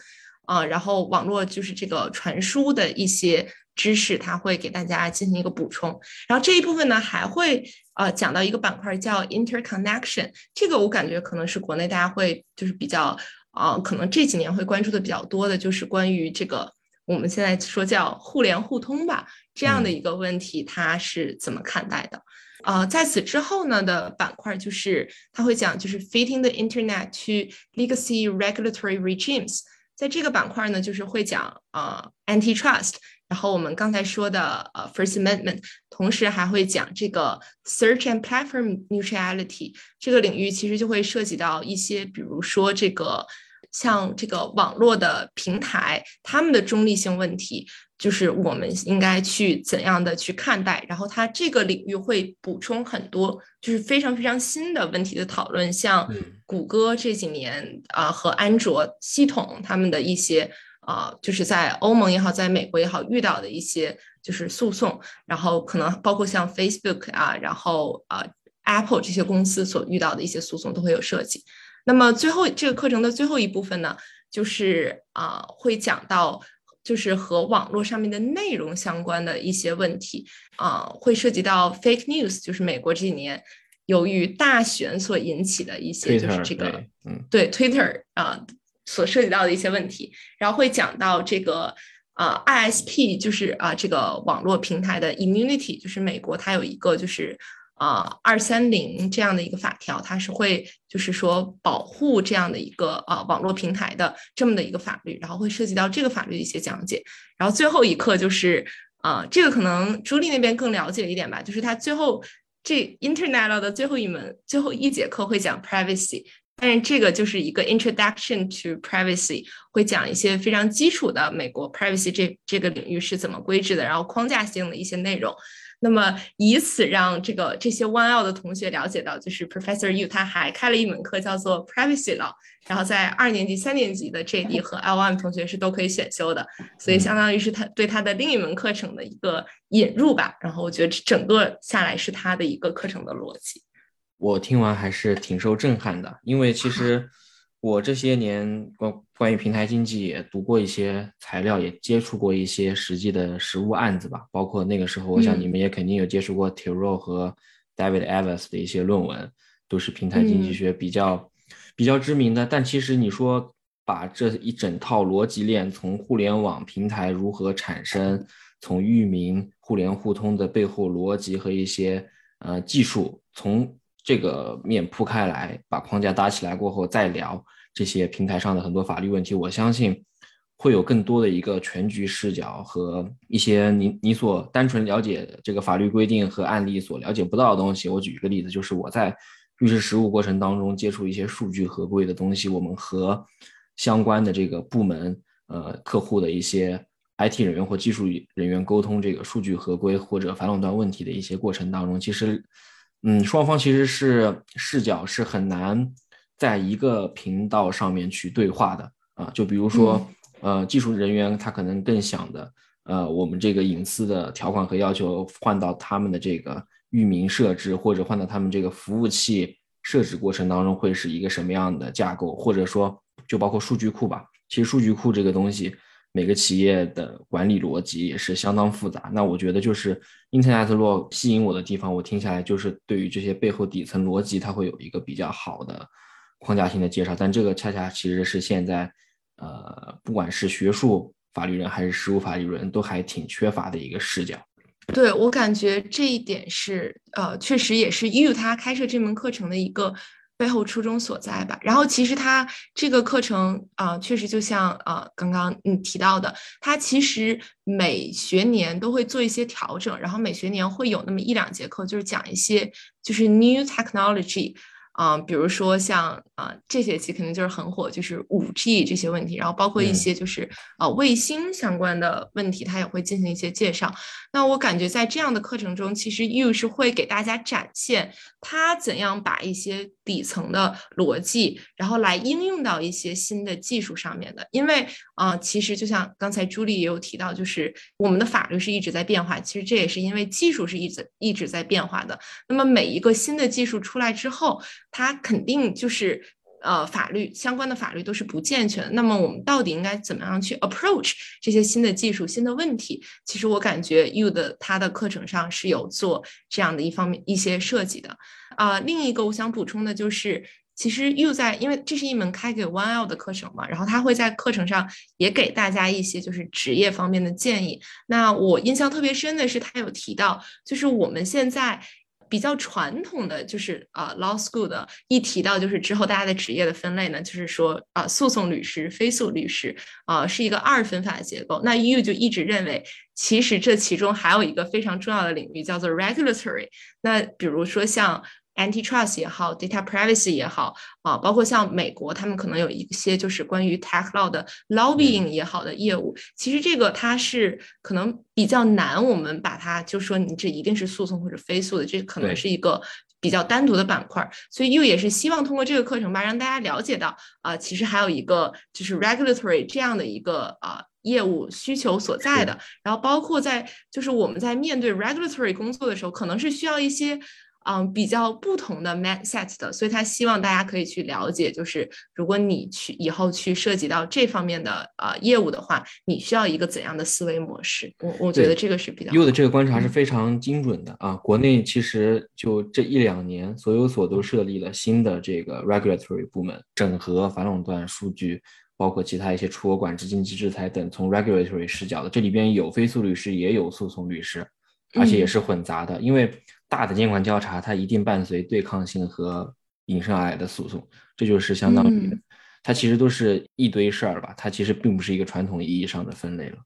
啊，然后网络就是这个传输的一些。知识，它会给大家进行一个补充，然后这一部分呢还会呃讲到一个板块叫 interconnection，这个我感觉可能是国内大家会就是比较啊，可能这几年会关注的比较多的，就是关于这个我们现在说叫互联互通吧这样的一个问题，它是怎么看待的？呃，在此之后呢的板块就是他会讲就是 fitting the internet to legacy regulatory regimes，在这个板块呢就是会讲呃 antitrust。然后我们刚才说的呃 First Amendment，同时还会讲这个 Search and Platform Neutrality 这个领域，其实就会涉及到一些，比如说这个像这个网络的平台，他们的中立性问题，就是我们应该去怎样的去看待。然后它这个领域会补充很多，就是非常非常新的问题的讨论，像谷歌这几年啊和安卓系统他们的一些。啊，就是在欧盟也好，在美国也好，遇到的一些就是诉讼，然后可能包括像 Facebook 啊，然后啊 Apple 这些公司所遇到的一些诉讼都会有涉及。那么最后这个课程的最后一部分呢，就是啊会讲到就是和网络上面的内容相关的一些问题啊，会涉及到 fake news，就是美国这几年由于大选所引起的一些，就是这个，嗯，对 Twitter 啊所涉及到的一些问题，然后会讲到这个啊 ISP，就是啊这个网络平台的 immunity，就是美国它有一个就是。啊，二三零这样的一个法条，它是会就是说保护这样的一个呃网络平台的这么的一个法律，然后会涉及到这个法律的一些讲解。然后最后一课就是啊，这个可能朱莉那边更了解一点吧，就是它最后这 Internet 的最后一门最后一节课会讲 privacy，但是这个就是一个 Introduction to Privacy，会讲一些非常基础的美国 privacy 这这个领域是怎么规制的，然后框架性的一些内容。那么以此让这个这些 One L 的同学了解到，就是 Professor Yu 他还开了一门课叫做 Privacy Law，然后在二年级、三年级的 JD 和 L1 同学是都可以选修的，所以相当于是他对他的另一门课程的一个引入吧。然后我觉得整个下来是他的一个课程的逻辑。我听完还是挺受震撼的，因为其实。我这些年关关于平台经济也读过一些材料，也接触过一些实际的实物案子吧。包括那个时候，我想你们也肯定有接触过 t i r o 和 David Evans 的一些论文，都是平台经济学比较比较知名的。但其实你说把这一整套逻辑链，从互联网平台如何产生，从域名互联互通的背后逻辑和一些呃技术，从这个面铺开来，把框架搭起来过后再聊。这些平台上的很多法律问题，我相信会有更多的一个全局视角和一些你你所单纯了解这个法律规定和案例所了解不到的东西。我举一个例子，就是我在律师实务过程当中接触一些数据合规的东西，我们和相关的这个部门、呃客户的一些 IT 人员或技术人员沟通这个数据合规或者反垄断问题的一些过程当中，其实，嗯，双方其实是视角是很难。在一个频道上面去对话的啊，就比如说，呃，技术人员他可能更想的，呃，我们这个隐私的条款和要求换到他们的这个域名设置，或者换到他们这个服务器设置过程当中会是一个什么样的架构，或者说就包括数据库吧。其实数据库这个东西，每个企业的管理逻辑也是相当复杂。那我觉得就是 Internet Law 吸引我的地方，我听下来就是对于这些背后底层逻辑，它会有一个比较好的。框架性的介绍，但这个恰恰其实是现在，呃，不管是学术法律人还是实务法律人都还挺缺乏的一个视角。对我感觉这一点是，呃，确实也是 U 他开设这门课程的一个背后初衷所在吧。然后其实它这个课程啊，确实就像呃刚刚你提到的，它其实每学年都会做一些调整，然后每学年会有那么一两节课，就是讲一些就是 New Technology。啊，比如说像啊，这学期肯定就是很火，就是五 G 这些问题，然后包括一些就是呃卫星相关的问题，它也会进行一些介绍。那我感觉在这样的课程中，其实 You 是会给大家展现他怎样把一些底层的逻辑，然后来应用到一些新的技术上面的。因为啊，其实就像刚才朱莉也有提到，就是我们的法律是一直在变化，其实这也是因为技术是一直一直在变化的。那么每一个新的技术出来之后，它肯定就是，呃，法律相关的法律都是不健全。那么我们到底应该怎么样去 approach 这些新的技术、新的问题？其实我感觉 U 的他的课程上是有做这样的一方面一些设计的。啊，另一个我想补充的就是，其实 You 在因为这是一门开给 One L 的课程嘛，然后他会在课程上也给大家一些就是职业方面的建议。那我印象特别深的是，他有提到，就是我们现在。比较传统的就是啊，law school 的一提到就是之后大家的职业的分类呢，就是说啊，诉讼律师、非诉律师啊，是一个二分法结构。那 you 就一直认为，其实这其中还有一个非常重要的领域叫做 regulatory。那比如说像。Antitrust 也好，data privacy 也好，啊，包括像美国，他们可能有一些就是关于 tech law 的 lobbying 也好的业务。其实这个它是可能比较难，我们把它就说你这一定是诉讼或者非诉的，这可能是一个比较单独的板块。所以又也是希望通过这个课程吧，让大家了解到啊，其实还有一个就是 regulatory 这样的一个啊业务需求所在的。然后包括在就是我们在面对 regulatory 工作的时候，可能是需要一些。嗯比较不同的 mindset 的，所以他希望大家可以去了解，就是如果你去以后去涉及到这方面的呃业务的话，你需要一个怎样的思维模式？我我觉得这个是比较。优的这个观察是非常精准的啊！国内其实就这一两年，所有所都设立了新的这个 regulatory 部门，整合反垄断数据。包括其他一些出口管制、经济制裁等，从 regulatory 视角的，这里边有非诉律师，也有诉讼律师，而且也是混杂的。因为大的监管调查，它一定伴随对抗性和引申而来的诉讼，这就是相当于它其实都是一堆事儿吧。它其实并不是一个传统意义上的分类了。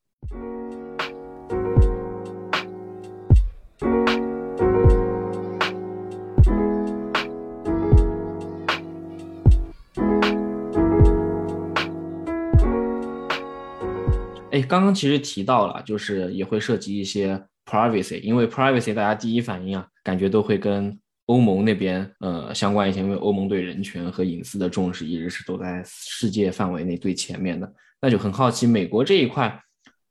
刚刚其实提到了，就是也会涉及一些 privacy，因为 privacy 大家第一反应啊，感觉都会跟欧盟那边呃相关一些，因为欧盟对人权和隐私的重视一直是走在世界范围内最前面的。那就很好奇，美国这一块，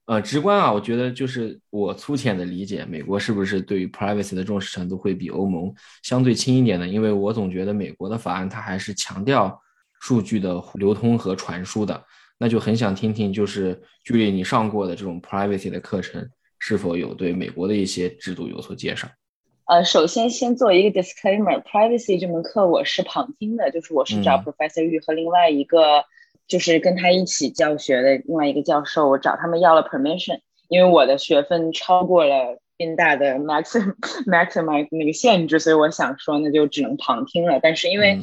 呃，直观啊，我觉得就是我粗浅的理解，美国是不是对于 privacy 的重视程度会比欧盟相对轻一点呢？因为我总觉得美国的法案它还是强调数据的流通和传输的。那就很想听听，就是距离你上过的这种 privacy 的课程，是否有对美国的一些制度有所介绍？呃，首先先做一个 disclaimer，privacy 这门课我是旁听的，就是我是找 Professor Yu 和另外一个，就是跟他一起教学的另外一个教授，我找他们要了 permission，因为我的学分超过了宾大的 maximum maximum 那个限制，所以我想说那就只能旁听了。但是因为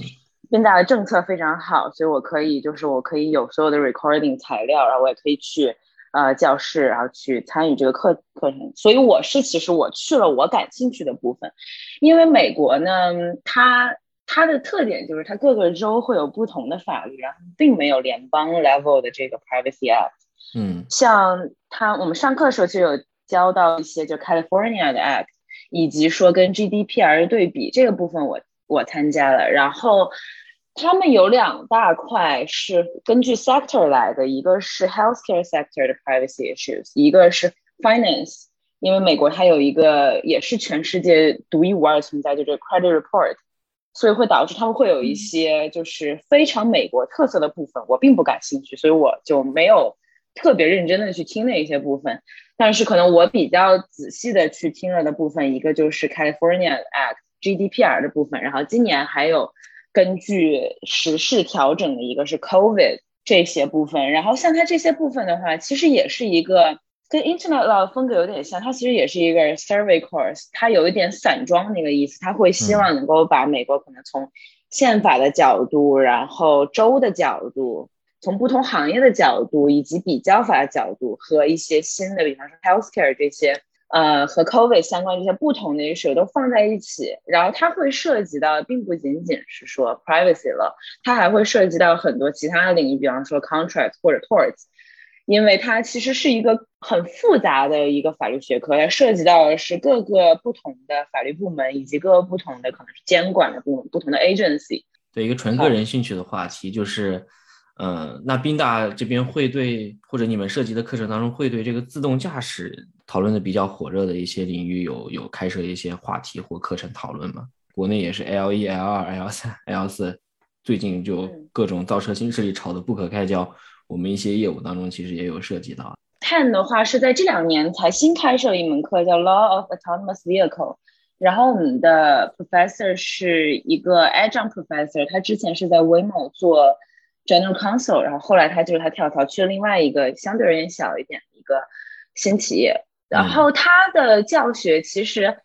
宾大的政策非常好，所以我可以就是我可以有所有的 recording 材料，然后我也可以去呃教室，然后去参与这个课课程。所以我是其实我去了我感兴趣的部分，因为美国呢，它它的特点就是它各个州会有不同的法律，然后并没有联邦 level 的这个 privacy act。嗯，像它我们上课的时候就有教到一些就 California 的 act，以及说跟 GDPR 的对比这个部分我。我参加了，然后他们有两大块是根据 sector 来的，一个是 healthcare sector 的 privacy issues，一个是 finance，因为美国它有一个也是全世界独一无二存在，就这个 credit report，所以会导致他们会有一些就是非常美国特色的部分，我并不感兴趣，所以我就没有特别认真的去听那一些部分，但是可能我比较仔细的去听了的部分，一个就是 California Act。GDPR 的部分，然后今年还有根据时事调整的一个是 COVID 这些部分，然后像它这些部分的话，其实也是一个跟 Internet Law 风格有点像，它其实也是一个 Survey Course，它有一点散装那个意思，它会希望能够把美国可能从宪法的角度，然后州的角度，从不同行业的角度，以及比较法的角度和一些新的，比方说 Healthcare 这些。呃，和 COVID 相关这些不同的 issue 都放在一起，然后它会涉及到，并不仅仅是说 privacy 了，它还会涉及到很多其他的领域，比方说 contract 或者 torts，因为它其实是一个很复杂的一个法律学科，它涉及到的是各个不同的法律部门以及各个不同的可能是监管的部门、不同的 agency。对一个纯个人兴趣的话题，就是，呃，那宾大这边会对或者你们涉及的课程当中会对这个自动驾驶。讨论的比较火热的一些领域有有开设一些话题或课程讨论吗？国内也是 L 一、L 二、L 三、L 四，最近就各种造车新势力吵得不可开交。我们一些业务当中其实也有涉及到。Ten 的话是在这两年才新开设了一门课，叫 Law of Autonomous Vehicle。然后我们的 professor 是一个 adjunct professor，他之前是在 Waymo 做 general counsel，然后后来他就是他跳槽去了另外一个相对而言小一点的一个新企业。然后他的教学其实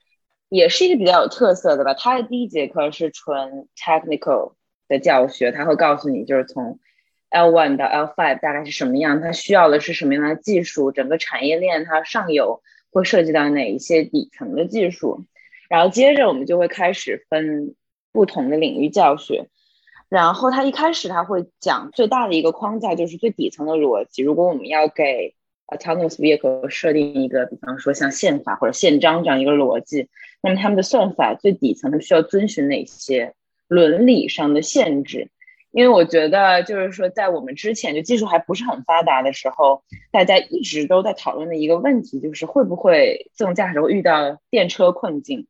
也是一个比较有特色的吧。他的第一节课是纯 technical 的教学，他会告诉你就是从 L one 到 L five 大概是什么样，他需要的是什么样的技术，整个产业链它上游会涉及到哪一些底层的技术。然后接着我们就会开始分不同的领域教学。然后他一开始他会讲最大的一个框架就是最底层的逻辑。如果我们要给 autonomous vehicle 设定一个，比方说像宪法或者宪章这样一个逻辑，那么他们的算法最底层的需要遵循哪些伦理上的限制？因为我觉得就是说，在我们之前就技术还不是很发达的时候，大家一直都在讨论的一个问题就是会不会自动驾驶会遇到电车困境？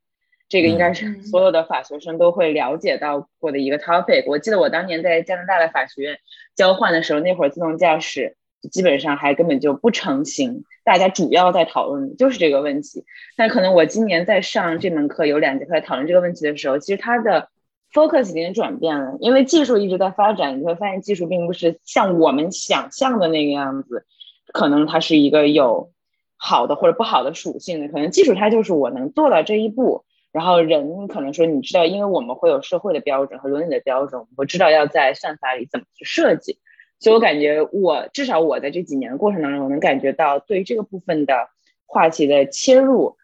这个应该是所有的法学生都会了解到过的一个 topic。我记得我当年在加拿大的法学院交换的时候，那会儿自动驾驶基本上还根本就不成型，大家主要在讨论的就是这个问题。但可能我今年在上这门课有两节课在讨论这个问题的时候，其实它的 focus 已经转变了，因为技术一直在发展，你会发现技术并不是像我们想象的那个样子，可能它是一个有好的或者不好的属性的，可能技术它就是我能做到这一步。然后人可能说，你知道，因为我们会有社会的标准和伦理的标准，我知道要在算法里怎么去设计。所以我感觉，我至少我在这几年的过程当中，我能感觉到对于这个部分的话题的切入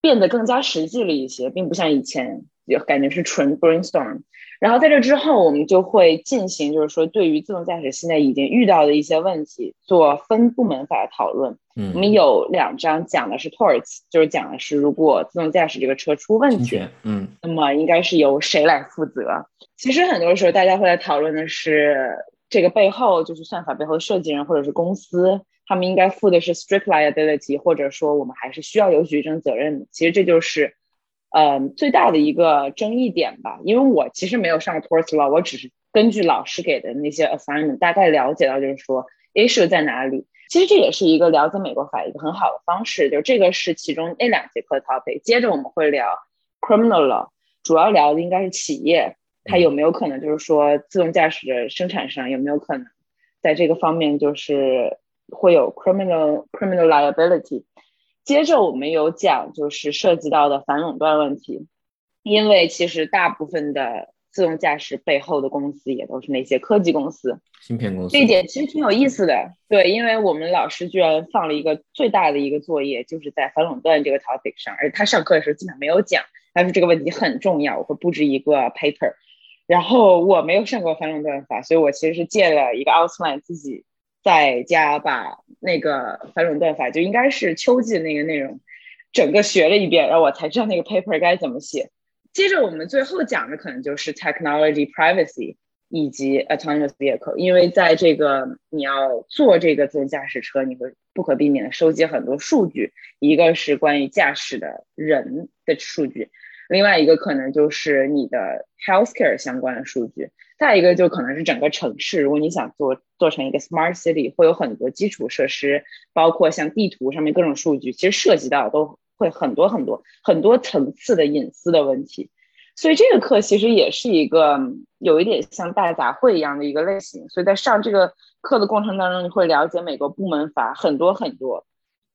变得更加实际了一些，并不像以前就感觉是纯 brainstorm。然后在这之后，我们就会进行，就是说对于自动驾驶现在已经遇到的一些问题做分部门法的讨论。嗯，我们有两章讲的是 torts，就是讲的是如果自动驾驶这个车出问题，嗯，那么应该是由谁来负责？其实很多时候大家会来讨论的是这个背后就是算法背后的设计人或者是公司，他们应该负的是 strict liability，或者说我们还是需要有举证责任的。其实这就是。嗯，最大的一个争议点吧，因为我其实没有上 torts law，我只是根据老师给的那些 assignment 大概了解到，就是说 issue 在哪里。其实这也是一个了解美国法一个很好的方式，就这个是其中那两节课的 topic。接着我们会聊 criminal law，主要聊的应该是企业，它有没有可能就是说自动驾驶的生产商有没有可能在这个方面就是会有 criminal criminal liability。接着我们有讲，就是涉及到的反垄断问题，因为其实大部分的自动驾驶背后的公司也都是那些科技公司、芯片公司。这一点其实挺有意思的，对，因为我们老师居然放了一个最大的一个作业，就是在反垄断这个 topic 上，而他上课的时候基本上没有讲，他说这个问题很重要，我会布置一个 paper，然后我没有上过反垄断法，所以我其实是借了一个 outline 自己。在家把那个反垄断法就应该是秋季的那个内容，整个学了一遍，然后我才知道那个 paper 该怎么写。接着我们最后讲的可能就是 technology privacy 以及 autonomous vehicle，因为在这个你要做这个自动驾驶车，你会不可避免的收集很多数据，一个是关于驾驶的人的数据。另外一个可能就是你的 healthcare 相关的数据，再一个就可能是整个城市，如果你想做做成一个 smart city，会有很多基础设施，包括像地图上面各种数据，其实涉及到都会很多很多很多层次的隐私的问题。所以这个课其实也是一个有一点像大杂烩一样的一个类型。所以在上这个课的过程当中，你会了解美国部门法很多很多。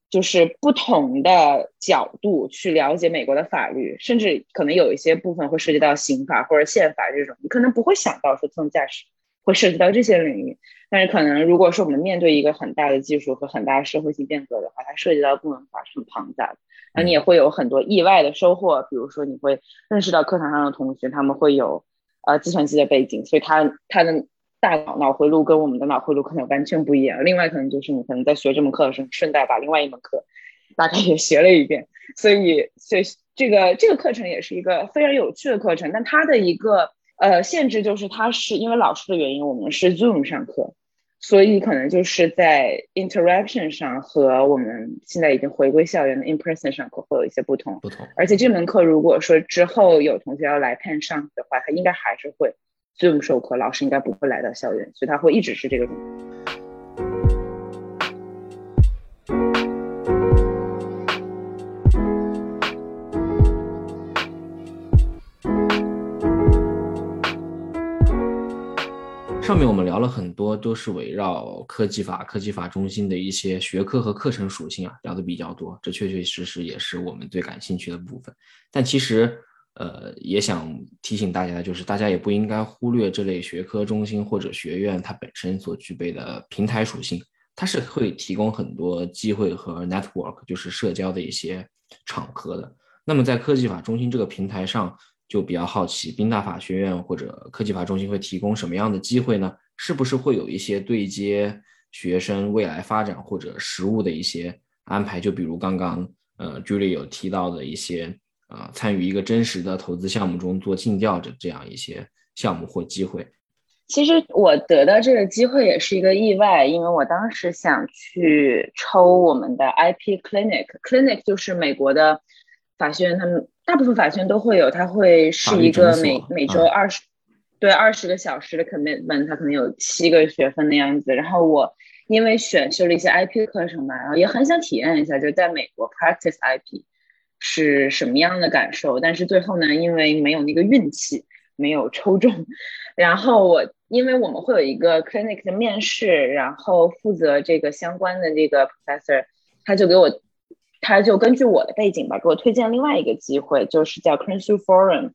就是不同的角度去了解美国的法律，甚至可能有一些部分会涉及到刑法或者宪法这种，你可能不会想到说自动驾驶会涉及到这些领域。但是可能如果说我们面对一个很大的技术和很大的社会性变革的话，它涉及到的部门法是很庞大的，那你也会有很多意外的收获。比如说你会认识到课堂上的同学，他们会有呃计算机的背景，所以他他的。大脑脑回路跟我们的脑回路可能完全不一样。另外，可能就是你可能在学这门课的时候，顺带把另外一门课大概也学了一遍。所以，所以这个这个课程也是一个非常有趣的课程。但它的一个呃限制就是，它是因为老师的原因，我们是 Zoom 上课，所以可能就是在 interaction 上和我们现在已经回归校园的 in person 上课会有一些不同。不同。而且这门课如果说之后有同学要来 Pen 上的话，他应该还是会。Zoom 授课，老师应该不会来到校园，所以他会一直是这个。上面我们聊了很多，都是围绕科技法、科技法中心的一些学科和课程属性啊，聊的比较多。这确确实实也是我们最感兴趣的部分。但其实。呃，也想提醒大家就是，大家也不应该忽略这类学科中心或者学院它本身所具备的平台属性，它是会提供很多机会和 network，就是社交的一些场合的。那么在科技法中心这个平台上，就比较好奇，宾大法学院或者科技法中心会提供什么样的机会呢？是不是会有一些对接学生未来发展或者实务的一些安排？就比如刚刚呃 Julie 有提到的一些。啊，参与一个真实的投资项目中做尽调的这样一些项目或机会。其实我得到这个机会也是一个意外，因为我当时想去抽我们的 IP Clinic，Clinic 就是美国的法学院他们大部分法学院都会有，它会是一个每每周二十对二十个小时的 commitment，它可能有七个学分的样子。然后我因为选修了一些 IP 课程嘛，然后也很想体验一下，就在美国 practice IP 是什么样的感受。但是最后呢，因为没有那个运气，没有抽中。然后我因为我们会有一个 clinic 的面试，然后负责这个相关的这个 professor，他就给我，他就根据我的背景吧，给我推荐另外一个机会，就是叫 c r i s t a l Forum。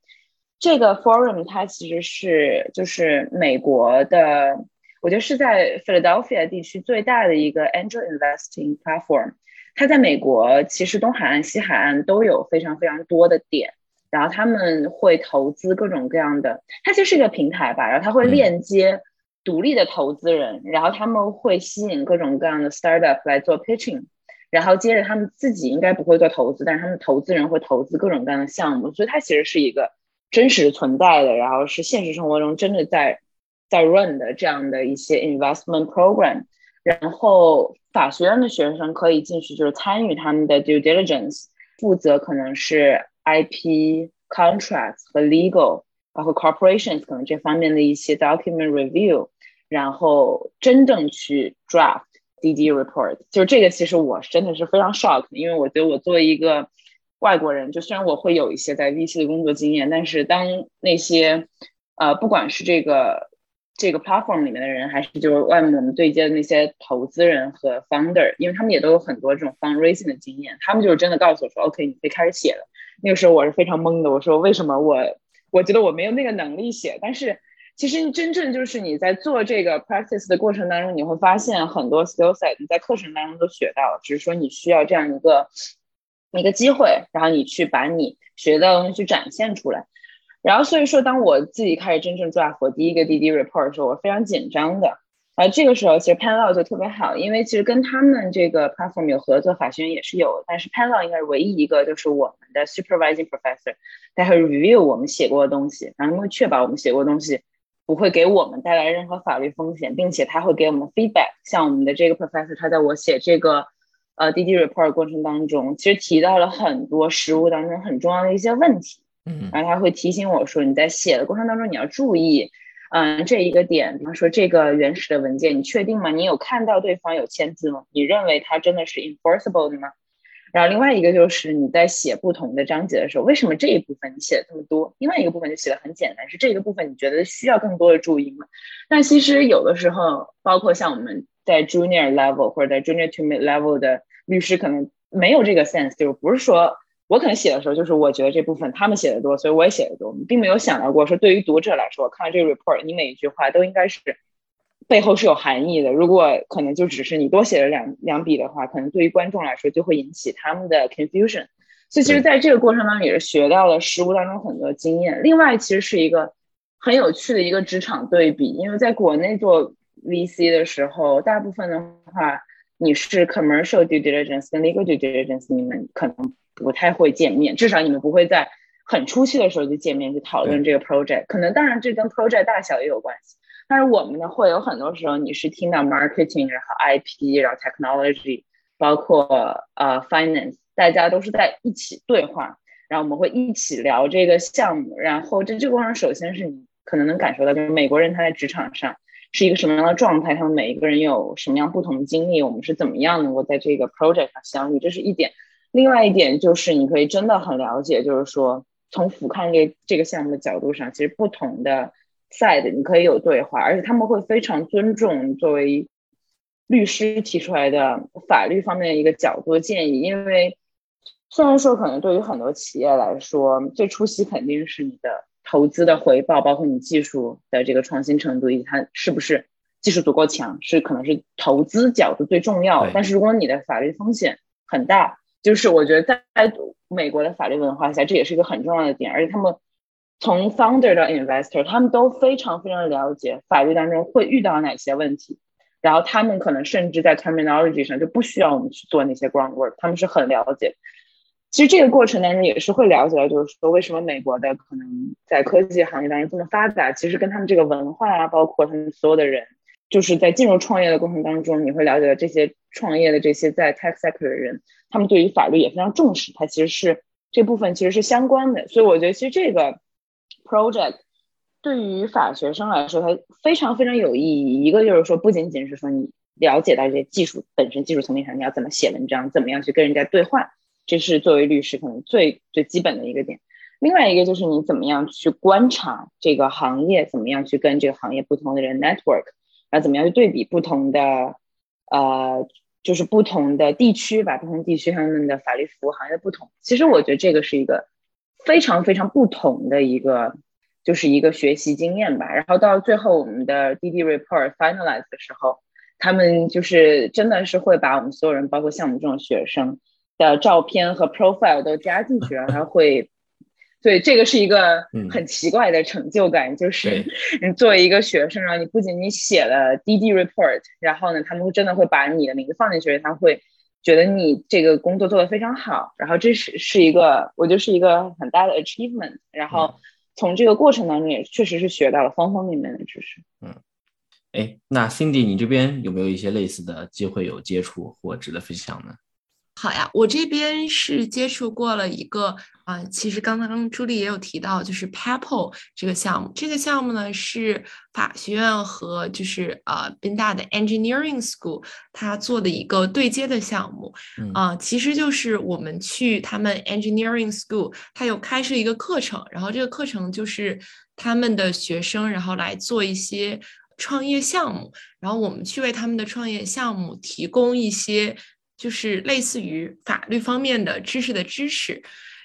这个 forum 它其实是就是美国的，我觉得是在 Philadelphia 地区最大的一个 angel investing platform。它在美国其实东海岸、西海岸都有非常非常多的点。然后他们会投资各种各样的，它其实是一个平台吧。然后它会链接独立的投资人，然后他们会吸引各种各样的 startup 来做 pitching，然后接着他们自己应该不会做投资，但是他们投资人会投资各种各样的项目。所以它其实是一个真实存在的，然后是现实生活中真的在在 run 的这样的一些 investment program。然后法学院的学生可以进去，就是参与他们的 due diligence，负责可能是。IP contracts 和 legal，包括 corporations 可能这方面的一些 document review，然后真正去 draft DD report，就是这个其实我真的是非常 shock，因为我觉得我作为一个外国人，就虽然我会有一些在 VC 的工作经验，但是当那些呃不管是这个这个 platform 里面的人，还是就是外面我们对接的那些投资人和 founder，因为他们也都有很多这种 fundraising 的经验，他们就是真的告诉我说，OK，你可以开始写了。那个时候我是非常懵的，我说为什么我我觉得我没有那个能力写，但是其实真正就是你在做这个 practice 的过程当中，你会发现很多 skill set 你在课程当中都学到了，只是说你需要这样一个一个机会，然后你去把你学到的东西去展现出来。然后所以说，当我自己开始真正 draft 第一个滴滴 report 的时候，我非常紧张的。啊，这个时候其实 Panlaw 就特别好，因为其实跟他们这个 platform 有合作，法学院也是有，但是 Panlaw 应该是唯一一个，就是我们的 supervising professor，他会 review 我们写过的东西，然后会确保我们写过的东西不会给我们带来任何法律风险，并且他会给我们 feedback。像我们的这个 professor，他在我写这个呃 DD report 过程当中，其实提到了很多实务当中很重要的一些问题，嗯，然后他会提醒我说，你在写的过程当中你要注意。嗯，这一个点，比方说这个原始的文件，你确定吗？你有看到对方有签字吗？你认为它真的是 enforceable 的吗？然后另外一个就是你在写不同的章节的时候，为什么这一部分你写的这么多？另外一个部分就写的很简单，是这个部分你觉得需要更多的注意吗？那其实有的时候，包括像我们在 junior level 或者在 junior to mid level 的律师，可能没有这个 sense，就不是说。我可能写的时候，就是我觉得这部分他们写的多，所以我也写的多，并没有想到过说对于读者来说，看了这个 report，你每一句话都应该是背后是有含义的。如果可能就只是你多写了两两笔的话，可能对于观众来说就会引起他们的 confusion。所以其实在这个过程当中也是学到了实务当中很多经验。另外，其实是一个很有趣的一个职场对比，因为在国内做 VC 的时候，大部分的话你是 commercial due diligence 跟 legal due diligence，你们可能。不太会见面，至少你们不会在很初期的时候就见面去讨论这个 project。可能当然这跟 project 大小也有关系，但是我们呢会有很多时候你是听到 marketing，然后 IP，然后 technology，包括呃 finance，大家都是在一起对话，然后我们会一起聊这个项目。然后这这个过程首先是你可能能感受到，就是美国人他在职场上是一个什么样的状态，他们每一个人有什么样不同的经历，我们是怎么样能够在这个 project 上相遇，这是一点。另外一点就是，你可以真的很了解，就是说，从俯瞰这这个项目的角度上，其实不同的 side 你可以有对话，而且他们会非常尊重作为律师提出来的法律方面的一个角度建议。因为虽然说可能对于很多企业来说，最初期肯定是你的投资的回报，包括你技术的这个创新程度以及它是不是技术足够强，是可能是投资角度最重要。但是如果你的法律风险很大，就是我觉得在美国的法律文化下，这也是一个很重要的点，而且他们从 founder 到 investor，他们都非常非常了解法律当中会遇到哪些问题，然后他们可能甚至在 terminology 上就不需要我们去做那些 groundwork，他们是很了解。其实这个过程当中也是会了解到，就是说为什么美国的可能在科技行业当中这么发达，其实跟他们这个文化啊，包括他们所有的人，就是在进入创业的过程当中，你会了解到这些创业的这些在 tech sector 的人。他们对于法律也非常重视，它其实是这部分其实是相关的。所以我觉得其实这个 project 对于法学生来说，它非常非常有意义。一个就是说，不仅仅是说你了解到这些技术本身，技术层面上你要怎么写文章，怎么样去跟人家对话，这是作为律师可能最最基本的一个点。另外一个就是你怎么样去观察这个行业，怎么样去跟这个行业不同的人 network，然后怎么样去对比不同的，呃，就是不同的地区吧，不同地区他们的法律服务行业的不同。其实我觉得这个是一个非常非常不同的一个，就是一个学习经验吧。然后到最后我们的 DD report finalize 的时候，他们就是真的是会把我们所有人，包括像我们这种学生的照片和 profile 都加进去，然后会。对，这个是一个很奇怪的成就感，就是你作为一个学生，然后你不仅你写了 DD report，然后呢，他们会真的会把你的名字放进去，他会觉得你这个工作做得非常好，然后这是是一个，我觉得是一个很大的 achievement，然后从这个过程当中也确实是学到了方方面面的知识。嗯，哎，那 Cindy，你这边有没有一些类似的机会有接触或值得分享呢？好呀，我这边是接触过了一个啊，其实刚刚朱莉也有提到，就是 p a p l 这个项目。这个项目呢是法学院和就是呃宾大的 Engineering School 他做的一个对接的项目啊，其实就是我们去他们 Engineering School，他有开设一个课程，然后这个课程就是他们的学生然后来做一些创业项目，然后我们去为他们的创业项目提供一些。就是类似于法律方面的知识的支持，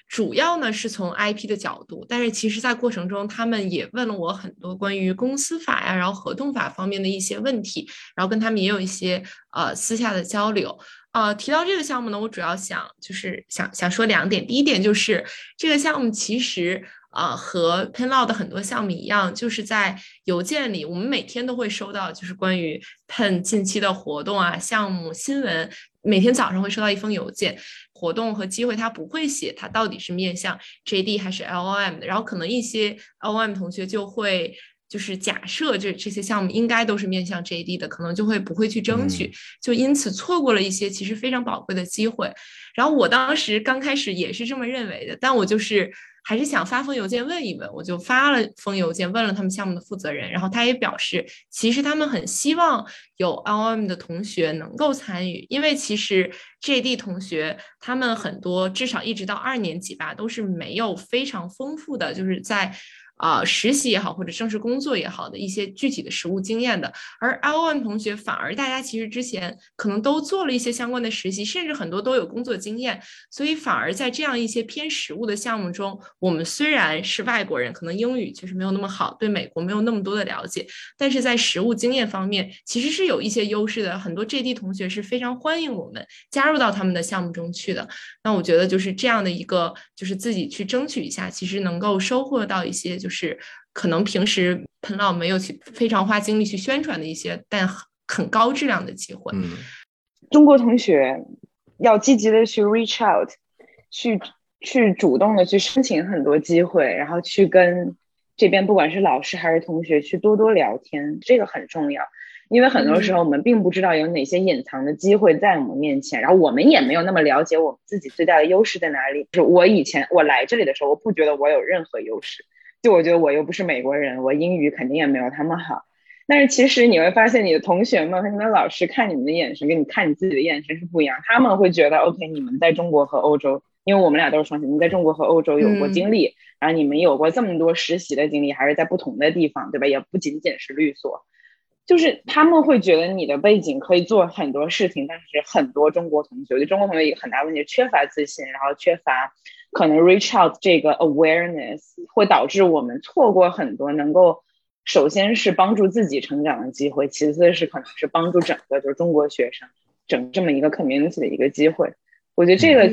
主要呢是从 IP 的角度，但是其实在过程中，他们也问了我很多关于公司法呀，然后合同法方面的一些问题，然后跟他们也有一些呃私下的交流。呃，提到这个项目呢，我主要想就是想想说两点，第一点就是这个项目其实。啊，和 Penlaw 的很多项目一样，就是在邮件里，我们每天都会收到，就是关于 Pen 近期的活动啊、项目新闻，每天早上会收到一封邮件。活动和机会，他不会写，他到底是面向 JD 还是 LOM 的。然后可能一些 LOM 同学就会就是假设这这些项目应该都是面向 JD 的，可能就会不会去争取，就因此错过了一些其实非常宝贵的机会。然后我当时刚开始也是这么认为的，但我就是。还是想发封邮件问一问，我就发了封邮件问了他们项目的负责人，然后他也表示，其实他们很希望有 LOM 的同学能够参与，因为其实 JD 同学他们很多至少一直到二年级吧，都是没有非常丰富的，就是在。啊，实习也好，或者正式工作也好的一些具体的实务经验的，而 L one 同学反而大家其实之前可能都做了一些相关的实习，甚至很多都有工作经验，所以反而在这样一些偏实务的项目中，我们虽然是外国人，可能英语确实没有那么好，对美国没有那么多的了解，但是在实务经验方面其实是有一些优势的。很多 JD 同学是非常欢迎我们加入到他们的项目中去的。那我觉得就是这样的一个，就是自己去争取一下，其实能够收获到一些。就是可能平时彭老没有去非常花精力去宣传的一些，但很很高质量的机会。嗯，中国同学要积极的去 reach out，去去主动的去申请很多机会，然后去跟这边不管是老师还是同学去多多聊天，这个很重要。因为很多时候我们并不知道有哪些隐藏的机会在我们面前，然后我们也没有那么了解我们自己最大的优势在哪里。就是我以前我来这里的时候，我不觉得我有任何优势。就我觉得我又不是美国人，我英语肯定也没有他们好。但是其实你会发现，你的同学们和你的老师看你们的眼神，跟你看你自己的眼神是不一样。他们会觉得，OK，你们在中国和欧洲，因为我们俩都是双学，你在中国和欧洲有过经历，然后你们有过这么多实习的经历，还是在不同的地方，对吧？也不仅仅是律所，就是他们会觉得你的背景可以做很多事情。但是很多中国同学，我觉得中国同学一个很大问题，缺乏自信，然后缺乏。可能 reach out 这个 awareness 会导致我们错过很多能够，首先是帮助自己成长的机会，其次是可能是帮助整个就是中国学生整这么一个 community 的一个机会。我觉得这个。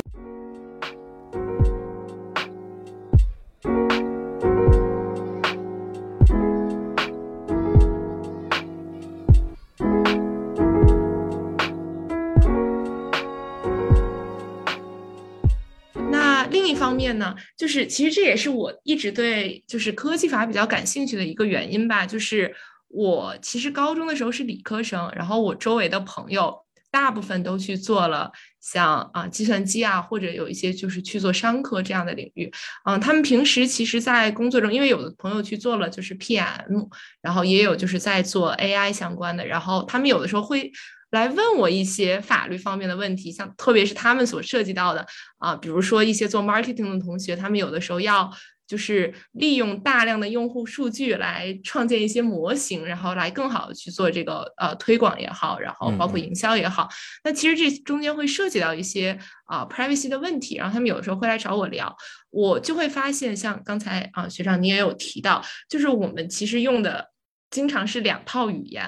一方面呢，就是其实这也是我一直对就是科技法比较感兴趣的一个原因吧。就是我其实高中的时候是理科生，然后我周围的朋友大部分都去做了像啊计算机啊，或者有一些就是去做商科这样的领域。嗯，他们平时其实，在工作中，因为有的朋友去做了就是 PM，然后也有就是在做 AI 相关的，然后他们有的时候会。来问我一些法律方面的问题，像特别是他们所涉及到的啊，比如说一些做 marketing 的同学，他们有的时候要就是利用大量的用户数据来创建一些模型，然后来更好的去做这个呃推广也好，然后包括营销也好。那其实这中间会涉及到一些啊 privacy 的问题，然后他们有的时候会来找我聊，我就会发现，像刚才啊学长你也有提到，就是我们其实用的经常是两套语言。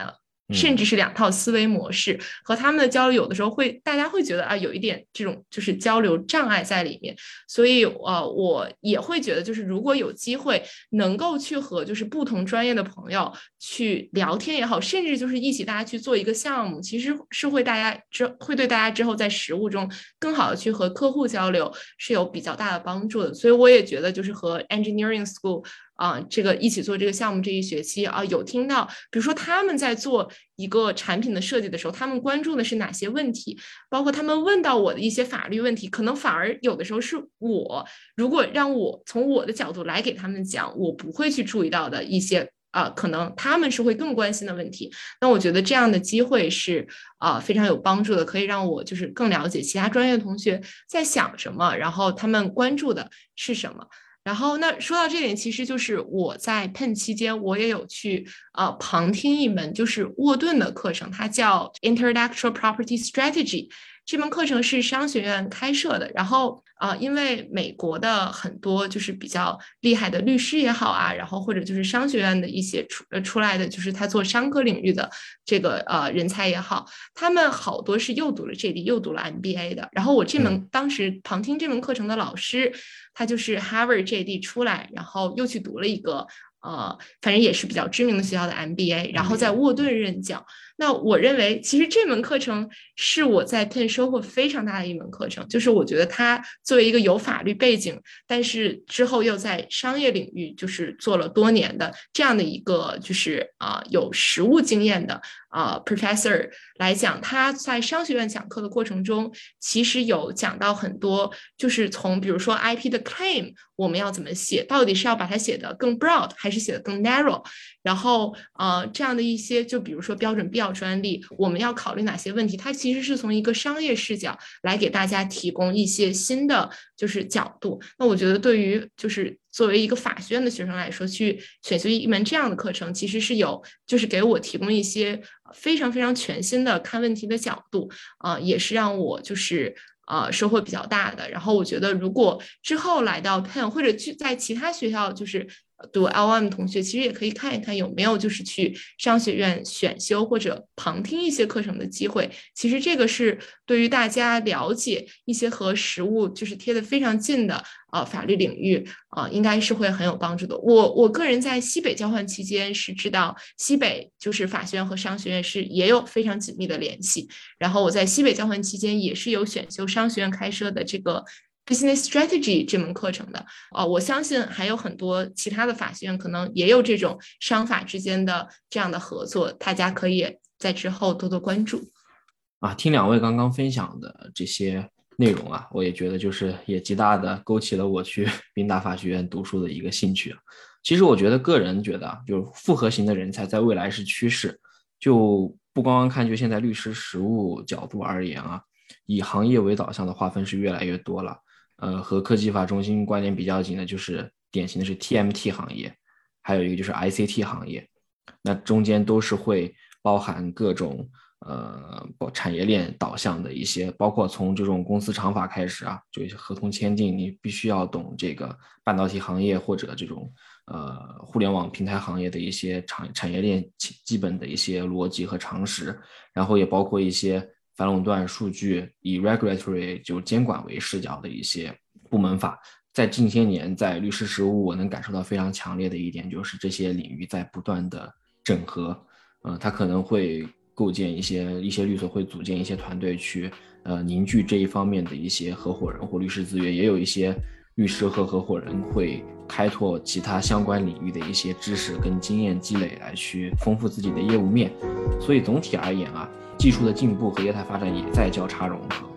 甚至是两套思维模式和他们的交流，有的时候会大家会觉得啊，有一点这种就是交流障碍在里面。所以呃，我也会觉得，就是如果有机会能够去和就是不同专业的朋友去聊天也好，甚至就是一起大家去做一个项目，其实是会大家之会对大家之后在实务中更好的去和客户交流是有比较大的帮助的。所以我也觉得，就是和 engineering school。啊，这个一起做这个项目这一学期啊，有听到，比如说他们在做一个产品的设计的时候，他们关注的是哪些问题？包括他们问到我的一些法律问题，可能反而有的时候是我如果让我从我的角度来给他们讲，我不会去注意到的一些啊，可能他们是会更关心的问题。那我觉得这样的机会是啊非常有帮助的，可以让我就是更了解其他专业同学在想什么，然后他们关注的是什么。然后，那说到这点，其实就是我在 pen 期间，我也有去呃旁听一门就是沃顿的课程，它叫 Intellectual Property Strategy。这门课程是商学院开设的，然后啊，因为美国的很多就是比较厉害的律师也好啊，然后或者就是商学院的一些出呃出来的，就是他做商科领域的这个呃人才也好，他们好多是又读了 JD 又读了 MBA 的。然后我这门当时旁听这门课程的老师，他就是 Harvard JD 出来，然后又去读了一个呃，反正也是比较知名的学校的 MBA，然后在沃顿任教。那我认为，其实这门课程是我在 Pen 收获非常大的一门课程。就是我觉得他作为一个有法律背景，但是之后又在商业领域就是做了多年的这样的一个，就是啊有实务经验的啊 professor 来讲，他在商学院讲课的过程中，其实有讲到很多，就是从比如说 IP 的 claim 我们要怎么写，到底是要把它写的更 broad 还是写的更 narrow，然后呃这样的一些，就比如说标准必专利，我们要考虑哪些问题？它其实是从一个商业视角来给大家提供一些新的就是角度。那我觉得，对于就是作为一个法学院的学生来说，去选修一门这样的课程，其实是有就是给我提供一些非常非常全新的看问题的角度啊，也是让我就是呃收获比较大的。然后我觉得，如果之后来到 Penn 或者去在其他学校，就是。读 L M 同学其实也可以看一看有没有就是去商学院选修或者旁听一些课程的机会。其实这个是对于大家了解一些和实物就是贴的非常近的啊法律领域啊，应该是会很有帮助的。我我个人在西北交换期间是知道西北就是法学院和商学院是也有非常紧密的联系。然后我在西北交换期间也是有选修商学院开设的这个。Business Strategy 这门课程的啊，我相信还有很多其他的法学院可能也有这种商法之间的这样的合作，大家可以在之后多多关注。啊，听两位刚刚分享的这些内容啊，我也觉得就是也极大的勾起了我去 宾大法学院读书的一个兴趣。其实我觉得个人觉得啊，就是复合型的人才在未来是趋势，就不光光看就现在律师实务角度而言啊，以行业为导向的划分是越来越多了。呃，和科技法中心关联比较紧的，就是典型的是 TMT 行业，还有一个就是 ICT 行业，那中间都是会包含各种呃产业链导向的一些，包括从这种公司长法开始啊，就一些合同签订，你必须要懂这个半导体行业或者这种呃互联网平台行业的一些产产业链基本的一些逻辑和常识，然后也包括一些。反垄断数据以 regulatory 就监管为视角的一些部门法，在近些年在律师实务，我能感受到非常强烈的一点就是这些领域在不断的整合，呃，它可能会构建一些一些律所会组建一些团队去呃凝聚这一方面的一些合伙人或律师资源，也有一些律师和合伙人会开拓其他相关领域的一些知识跟经验积累来去丰富自己的业务面，所以总体而言啊。技术的进步和业态发展也在交叉融合。